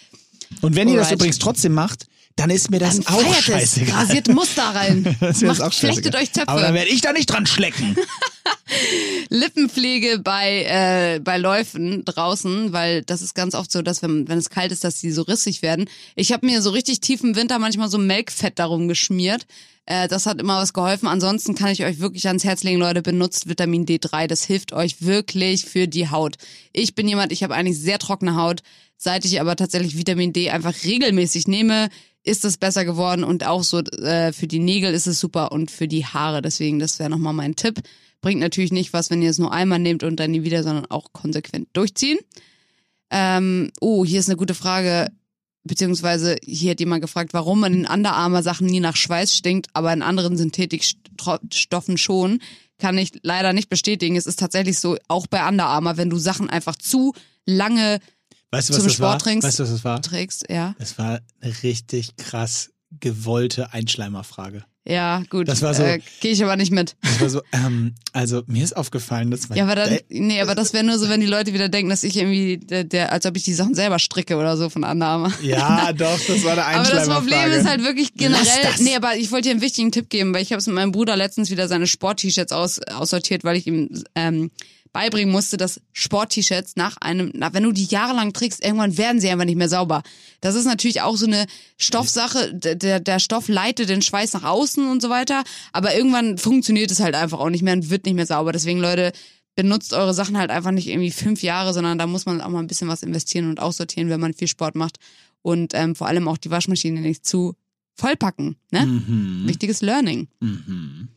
Und wenn ihr das Alright. übrigens trotzdem macht, dann ist mir das Dann auch feiert es, scheißegal. rasiert Muster rein, Das ist macht, auch flechtet scheißegal. euch Zöpfe. Aber dann werde ich da nicht dran schlecken. Lippenpflege bei, äh, bei Läufen draußen, weil das ist ganz oft so, dass wenn, wenn es kalt ist, dass die so rissig werden. Ich habe mir so richtig tief im Winter manchmal so Melkfett darum geschmiert. Äh, das hat immer was geholfen. Ansonsten kann ich euch wirklich ans Herz legen, Leute, benutzt Vitamin D3. Das hilft euch wirklich für die Haut. Ich bin jemand, ich habe eigentlich sehr trockene Haut. Seit ich aber tatsächlich Vitamin D einfach regelmäßig nehme, ist es besser geworden und auch so äh, für die Nägel ist es super und für die Haare. Deswegen, das wäre nochmal mein Tipp. Bringt natürlich nicht was, wenn ihr es nur einmal nehmt und dann nie wieder, sondern auch konsequent durchziehen. Ähm, oh, hier ist eine gute Frage. Beziehungsweise hier hat jemand gefragt, warum man in Underarmer-Sachen nie nach Schweiß stinkt, aber in anderen Synthetikstoffen schon. Kann ich leider nicht bestätigen. Es ist tatsächlich so, auch bei Underarmer, wenn du Sachen einfach zu lange Weißt du, was Zum das war? Sport trinkst? Weißt du, was das war? trägst, ja. Das war eine richtig krass gewollte Einschleimerfrage. Ja, gut. Das war so- Äh, Gehe ich aber nicht mit. Das war so, ähm, also mir ist aufgefallen, dass mein Ja, aber dann, nee, aber das wäre nur so, wenn die Leute wieder denken, dass ich irgendwie, der, der als ob ich die Sachen selber stricke oder so von Annahme. Ja, doch, das war eine Aber das. Problem ist halt wirklich generell. Nee, aber ich wollte dir einen wichtigen Tipp geben, weil ich habe es mit meinem Bruder letztens wieder seine Sport-T-Shirts aus, aussortiert, weil ich ihm ähm, beibringen musste, dass Sport-T-Shirts nach einem, na, wenn du die jahrelang trägst, irgendwann werden sie einfach nicht mehr sauber. Das ist natürlich auch so eine Stoffsache. Der, der Stoff leitet den Schweiß nach außen und so weiter. Aber irgendwann funktioniert es halt einfach auch nicht mehr und wird nicht mehr sauber. Deswegen, Leute, benutzt eure Sachen halt einfach nicht irgendwie fünf Jahre, sondern da muss man auch mal ein bisschen was investieren und aussortieren, wenn man viel Sport macht. Und ähm, vor allem auch die Waschmaschine nicht zu vollpacken. Ne? Mhm. Wichtiges Learning. Mhm.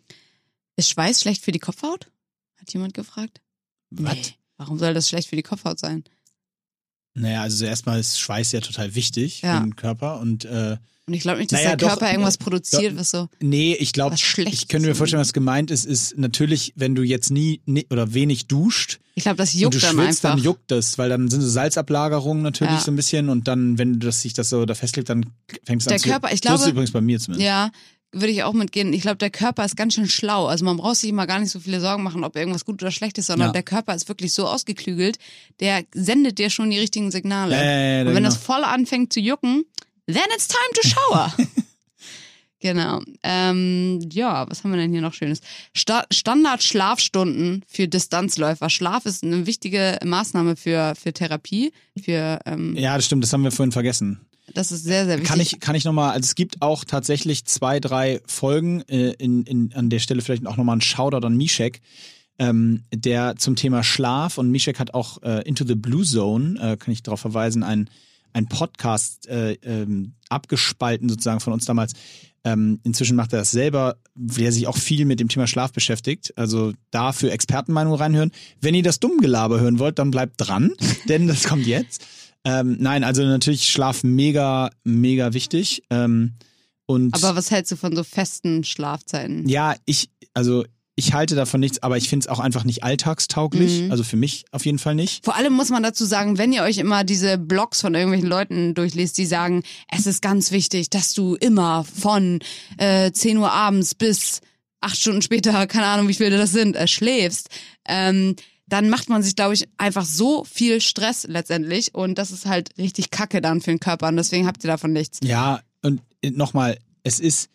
Ist Schweiß schlecht für die Kopfhaut? Hat jemand gefragt? Was? Nee. Warum soll das schlecht für die Kopfhaut sein? Naja, also erstmal ist Schweiß ja total wichtig Ja. für den Körper und äh, Und ich glaube nicht, dass Naja, der doch, Körper irgendwas ja, produziert, doch. was so. nee, ich glaube, ich könnte mir vorstellen, was gemeint ist, ist natürlich, wenn du jetzt nie, nie oder wenig duscht Ich glaube, das und juckt du dann schwitzt, einfach. dann juckt das, weil dann sind so Salzablagerungen natürlich Ja. so ein bisschen und dann, wenn das sich das so da festlegt, dann fängt es Der an zu Körper, ich So ist es glaube- übrigens bei mir zumindest. Ja, würde ich auch mitgehen. Ich glaube, der Körper ist ganz schön schlau. Also man braucht sich immer gar nicht so viele Sorgen machen, ob irgendwas gut oder schlecht ist, sondern Ja. der Körper ist wirklich so ausgeklügelt, der sendet dir schon die richtigen Signale. Ja, Und wenn genau. das voll anfängt zu jucken, then it's time to shower. genau. Ähm, ja, was haben wir denn hier noch Schönes? Sta Standard-Schlafstunden für Distanzläufer. Schlaf ist eine wichtige Maßnahme für, für Therapie. Für, ähm, Ja, das stimmt, das haben wir vorhin vergessen. Das ist sehr, sehr wichtig. Kann ich, kann ich nochmal, also es gibt auch tatsächlich zwei, drei Folgen, äh, in, in, an der Stelle vielleicht auch nochmal ein Shoutout an Mishek, ähm, der zum Thema Schlaf und Mishek hat auch äh, Into the Blue Zone, äh, kann ich darauf verweisen, ein, ein Podcast äh, ähm, abgespalten sozusagen von uns damals. Ähm, inzwischen macht er das selber, der sich auch viel mit dem Thema Schlaf beschäftigt. Also da für Expertenmeinungen reinhören. Wenn ihr das Dummgelaber hören wollt, dann bleibt dran, denn das kommt jetzt. Ähm, nein, also natürlich Schlaf mega, mega wichtig. Ähm, und Aber was hältst du von so festen Schlafzeiten? ja, ich, also ich halte davon nichts, aber ich finde es auch einfach nicht alltagstauglich. Mhm. Also für mich auf jeden Fall nicht. Vor allem muss man dazu sagen, wenn ihr euch immer diese Blogs von irgendwelchen Leuten durchliest, die sagen, es ist ganz wichtig, dass du immer von äh, 10 Uhr abends bis acht Stunden später, keine Ahnung, wie viele das sind, äh, schläfst, ähm, dann macht man sich, glaube ich, einfach so viel Stress letztendlich und das ist halt richtig kacke dann für den Körper und deswegen habt ihr davon nichts. Ja, und nochmal, es ist,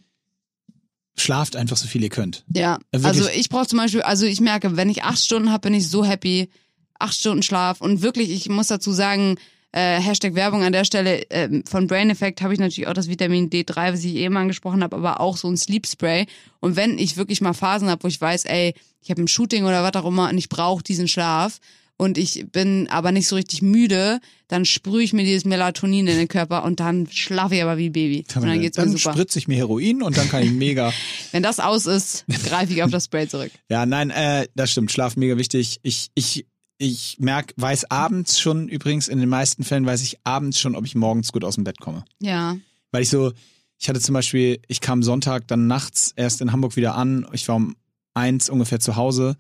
schlaft einfach so viel ihr könnt. Ja, Ja, wirklich. also ich brauche zum Beispiel, also ich merke, wenn ich acht Stunden habe, bin ich so happy. Acht Stunden Schlaf und wirklich, ich muss dazu sagen, Äh, Hashtag Werbung an der Stelle. ähm, von Brain Effect habe ich natürlich auch das Vitamin D3, was ich eben angesprochen habe, aber auch so ein Sleep Spray. Und wenn ich wirklich mal Phasen habe, wo ich weiß, ey, ich habe ein Shooting oder was auch immer und ich brauche diesen Schlaf und ich bin aber nicht so richtig müde, dann sprühe ich mir dieses Melatonin in den Körper und dann schlafe ich aber wie ein Baby. Und dann geht's mir dann super. spritze ich mir Heroin und dann kann ich mega. Wenn das aus ist, greife ich auf das Spray zurück. ja, nein, äh, das stimmt. Schlaf mega wichtig. Ich, ich, ich merk, weiß abends schon, übrigens, in den meisten Fällen weiß ich abends schon, ob ich morgens gut aus dem Bett komme. Ja. Weil ich so, ich hatte zum Beispiel, ich kam Sonntag dann nachts erst in Hamburg wieder an. Ich war um eins ungefähr zu Hause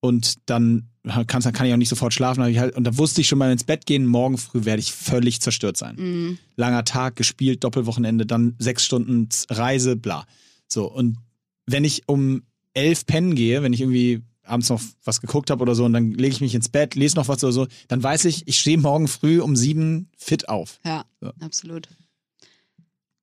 und dann kann, kann ich auch nicht sofort schlafen. halt, und da wusste ich schon mal ins Bett gehen, morgen früh werde ich völlig zerstört sein. Mhm. Langer Tag, gespielt, Doppelwochenende, dann sechs Stunden Reise, bla. So, und wenn ich um elf pennen gehe, wenn ich irgendwie abends noch was geguckt habe oder so und dann lege ich mich ins Bett, lese noch was oder so, dann weiß ich, ich stehe morgen früh um sieben fit auf. Ja, So. absolut.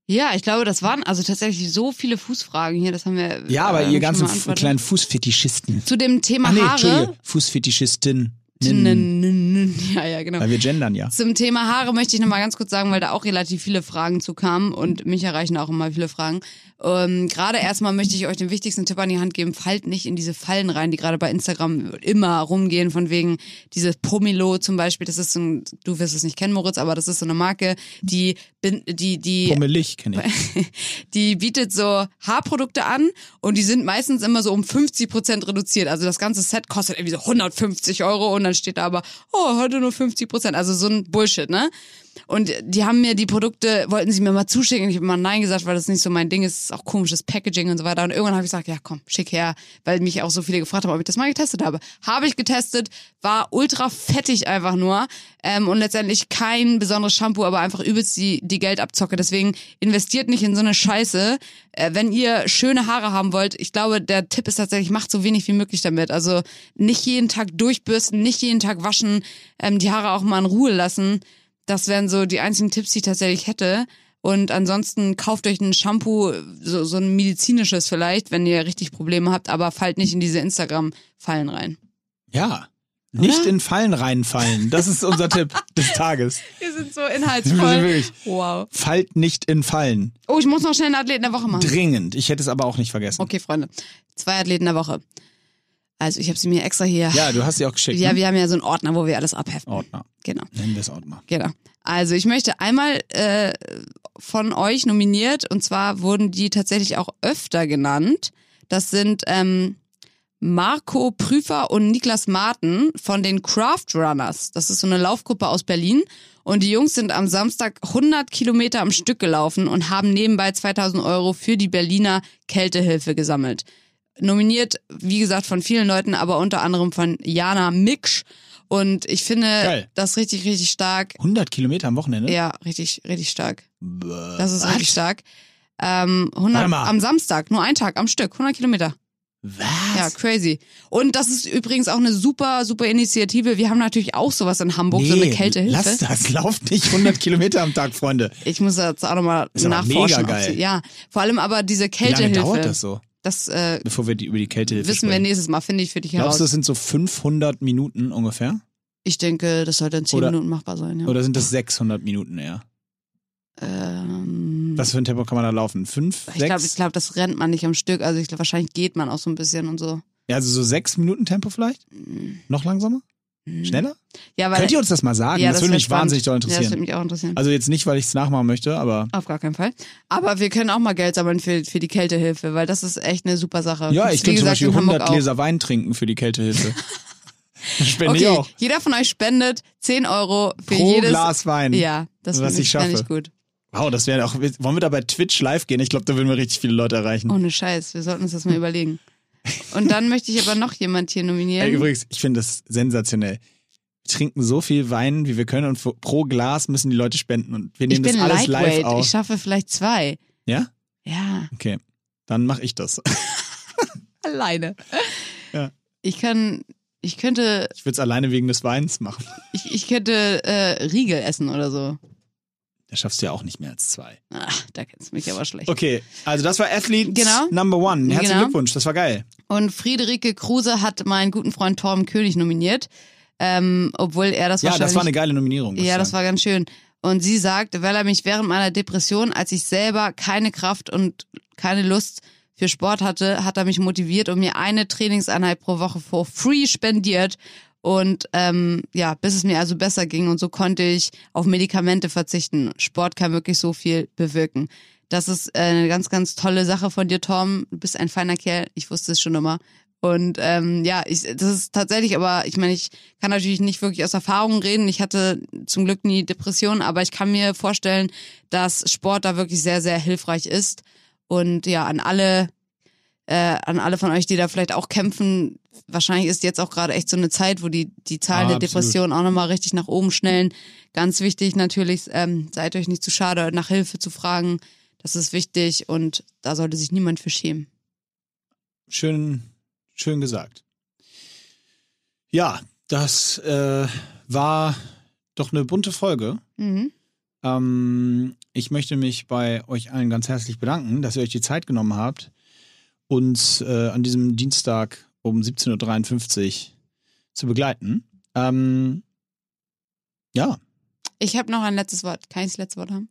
Ja, ich glaube, das waren also tatsächlich so viele Fußfragen hier. Das haben wir. Ja, aber äh, ihr ganzen kleinen Fußfetischisten. Zu dem Thema Ach nee, Haare. Entschuldige, Fußfetischisten. Ja, ja, genau. Weil wir gendern ja. Zum Thema Haare möchte ich nochmal ganz kurz sagen, weil da auch relativ viele Fragen zu kamen und mich erreichen auch immer viele Fragen. Ähm, gerade erstmal möchte ich euch den wichtigsten Tipp an die Hand geben, fallt nicht in diese Fallen rein, die gerade bei Instagram immer rumgehen, von wegen dieses Pomelo zum Beispiel, das ist so ein, du wirst es nicht kennen, Moritz, aber das ist so eine Marke, die, die, die Pummelig kenne ich. die bietet so Haarprodukte an und die sind meistens immer so um 50 Prozent reduziert. Also das ganze Set kostet irgendwie so 150 Euro und dann steht da aber, oh, heute nur 50 Prozent. Also so ein Bullshit, ne? Und die haben mir die Produkte, wollten sie mir mal zuschicken. Ich habe mal Nein gesagt, weil das nicht so mein Ding ist. Ist auch komisches Packaging und so weiter. Und irgendwann habe ich gesagt, ja komm, schick her, weil mich auch so viele gefragt haben, ob ich das mal getestet habe. Habe ich getestet, war ultra fettig einfach nur. Ähm, und letztendlich kein besonderes Shampoo, aber einfach übelst die, die Geldabzocke. Deswegen investiert nicht in so eine Scheiße. Äh, wenn ihr schöne Haare haben wollt, ich glaube, der Tipp ist tatsächlich, macht so wenig wie möglich damit. Also nicht jeden Tag durchbürsten, nicht jeden Tag waschen, ähm, die Haare auch mal in Ruhe lassen. Das wären so die einzigen Tipps, die ich tatsächlich hätte. Und ansonsten kauft euch ein Shampoo, so, so ein medizinisches vielleicht, wenn ihr richtig Probleme habt, aber fallt nicht in diese Instagram-Fallen rein. Ja. Nicht Oder? in Fallen reinfallen. Das ist unser Tipp des Tages. Wir sind so inhaltsvoll. wirklich- Wow. Fallt nicht in Fallen. Oh, ich muss noch schnell einen Athleten der Woche machen. Dringend. Ich hätte es aber auch nicht vergessen. Okay, Freunde. Zwei Athleten der Woche. Also ich habe sie mir extra hier. Ja, du hast sie auch geschickt. Ja, ne? wir haben ja so einen Ordner, wo wir alles abheften. Ordner. Genau. Nennen wir es Ordner. Genau. Also ich möchte einmal äh, von euch nominiert und zwar wurden die tatsächlich auch öfter genannt. Das sind ähm, Marco Prüfer und Niklas Marten von den Craft Runners. Das ist so eine Laufgruppe aus Berlin. Und die Jungs sind am Samstag 100 Kilometer am Stück gelaufen und haben nebenbei 2000 Euro für die Berliner Kältehilfe gesammelt. Nominiert, wie gesagt, von vielen Leuten, aber unter anderem von Jana Miksch. Und ich finde Geil. das richtig, richtig stark. 100 Kilometer am Wochenende? Ja, richtig, richtig stark. Bäh, Das ist was? wirklich stark. Ähm, 100 Warte mal. am Samstag, nur ein Tag am Stück, 100 Kilometer. Was? Ja, crazy. Und das ist übrigens auch eine super, super Initiative. Wir haben natürlich auch sowas in Hamburg, so eine Kältehilfe. Lass das, lauft nicht 100 Kilometer am Tag, Freunde. Ich muss jetzt auch nochmal nachforschen. mega sie- geil. Ja, vor allem aber diese Wie Kältehilfe. lange dauert das so, Das äh, bevor wir die, über die Kältehilfe wissen wir sprechen? nächstes Mal, finde ich für dich Glaubst heraus. du, das sind so 500 Minuten ungefähr? Ich denke, das sollte in 10 Oder- Minuten machbar sein. Ja. Oder sind das 600 Minuten eher? ähm, Was für ein Tempo kann man da laufen? Fünf, ich glaube, sechs? ich glaub, das rennt man nicht am Stück. Also ich glaube, wahrscheinlich geht man auch so ein bisschen und so. Ja, also so sechs Minuten Tempo vielleicht? Noch langsamer? Schneller? Ja, weil Könnt ihr uns das mal sagen? ja, das, würde wär mich wahnsinnig doll Ja, das interessieren. würde mich auch interessieren. also jetzt nicht, weil ich es nachmachen möchte, aber Auf gar keinen Fall. Aber wir können auch mal Geld sammeln für, für die Kältehilfe, weil das ist echt eine super Sache. ja, ich könnte zum Beispiel in Hamburg 100 auch. Gläser Wein trinken für die Kältehilfe. Spende ich Okay, auch. jeder von euch spendet 10 Euro für Pro jedes. Glas Wein. Ja, das finde ich ich, schaffe. ich gut. Wow, das wäre auch. Wollen wir da bei Twitch live gehen? Ich glaube, da würden wir richtig viele Leute erreichen. Ohne Scheiß, wir sollten uns das mal überlegen. Und dann möchte ich aber noch jemand hier nominieren. Ey, übrigens, ich finde das sensationell. Wir trinken so viel Wein, wie wir können und für- pro Glas müssen die Leute spenden und wir nehmen das alles live auf. ich schaffe vielleicht zwei. ja? Ja, Okay. Dann mache ich das. alleine. Ja. Ich kann, ich könnte, Ich würde es alleine wegen des Weins machen. ich, ich könnte äh, Riegel essen oder so. Da schaffst du ja auch nicht mehr als zwei. Ach, da kennst du mich aber schlecht. Okay, also das war Athlete Genau. Number One. Herzlichen Genau. Glückwunsch, das war geil. Und Friederike Kruse hat meinen guten Freund Torben König nominiert. ähm, obwohl er das Ja, wahrscheinlich... das war eine geile Nominierung. Ja, das war ganz schön. Und sie sagt, weil er mich während meiner Depression, als ich selber keine Kraft und keine Lust für Sport hatte, hat er mich motiviert und mir eine Trainingseinheit pro Woche for free spendiert. Und ähm, ja, bis es mir also besser ging und so konnte ich auf Medikamente verzichten. Sport kann wirklich so viel bewirken. Das ist äh, eine ganz, ganz tolle Sache von dir, Tom. Du bist ein feiner Kerl. Ich wusste es schon immer. Und ähm, ja, ich, das ist tatsächlich, aber ich meine, ich kann natürlich nicht wirklich aus Erfahrung reden. Ich hatte zum Glück nie Depressionen, aber ich kann mir vorstellen, dass Sport da wirklich sehr, sehr hilfreich ist. Und ja, an alle, äh, an alle von euch, die da vielleicht auch kämpfen, wahrscheinlich ist jetzt auch gerade echt so eine Zeit, wo die, die Zahlen Ah, der. Depressionen auch nochmal richtig nach oben schnellen. Ganz wichtig natürlich, ähm, seid euch nicht zu schade, nach Hilfe zu fragen. Das ist wichtig und da sollte sich niemand für schämen. Schön, schön gesagt. Ja, das äh, war doch eine bunte Folge. Mhm. Ähm, ich möchte mich bei euch allen ganz herzlich bedanken, dass ihr euch die Zeit genommen habt, uns äh, an diesem Dienstag um 17.53 Uhr zu begleiten. Ähm, ja, Ich habe noch ein letztes Wort. Kann ich das letzte Wort haben?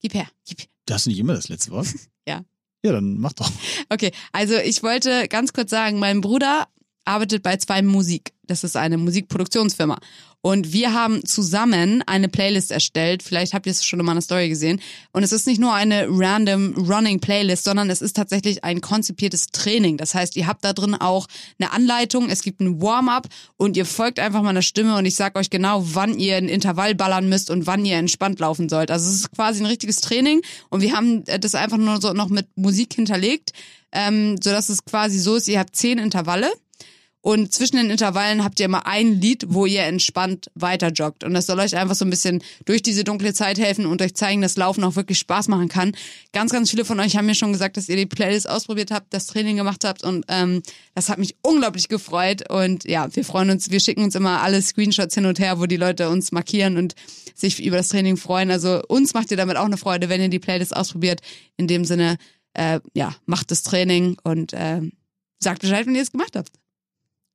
Gib her, gib her. das ist nicht immer das letzte Wort. Ja. Ja, dann mach doch. Okay, also ich wollte ganz kurz sagen, mein Bruder arbeitet bei zwei Musik. Das ist eine Musikproduktionsfirma. Und wir haben zusammen eine Playlist erstellt. Vielleicht habt ihr es schon in meiner Story gesehen. Und es ist nicht nur eine random Running Playlist, sondern es ist tatsächlich ein konzipiertes Training. Das heißt, ihr habt da drin auch eine Anleitung, es gibt ein Warm-up und ihr folgt einfach meiner Stimme und ich sag euch genau, wann ihr ein Intervall ballern müsst und wann ihr entspannt laufen sollt. Also es ist quasi ein richtiges Training und wir haben äh, das einfach nur so noch mit Musik hinterlegt, ähm, sodass es quasi so ist, ihr habt zehn Intervalle. Und zwischen den Intervallen habt ihr immer ein Lied, wo ihr entspannt weiter joggt. Und das soll euch einfach so ein bisschen durch diese dunkle Zeit helfen und euch zeigen, dass Laufen auch wirklich Spaß machen kann. Ganz, ganz viele von euch haben mir schon gesagt, dass ihr die Playlist ausprobiert habt, das Training gemacht habt. Und ähm, das hat mich unglaublich gefreut. Und ja, wir freuen uns, wir schicken uns immer alle Screenshots hin und her, wo die Leute uns markieren und sich über das Training freuen. Also uns macht ihr damit auch eine Freude, wenn ihr die Playlist ausprobiert. In dem Sinne, äh, ja, macht das Training und äh, sagt Bescheid, wenn ihr es gemacht habt.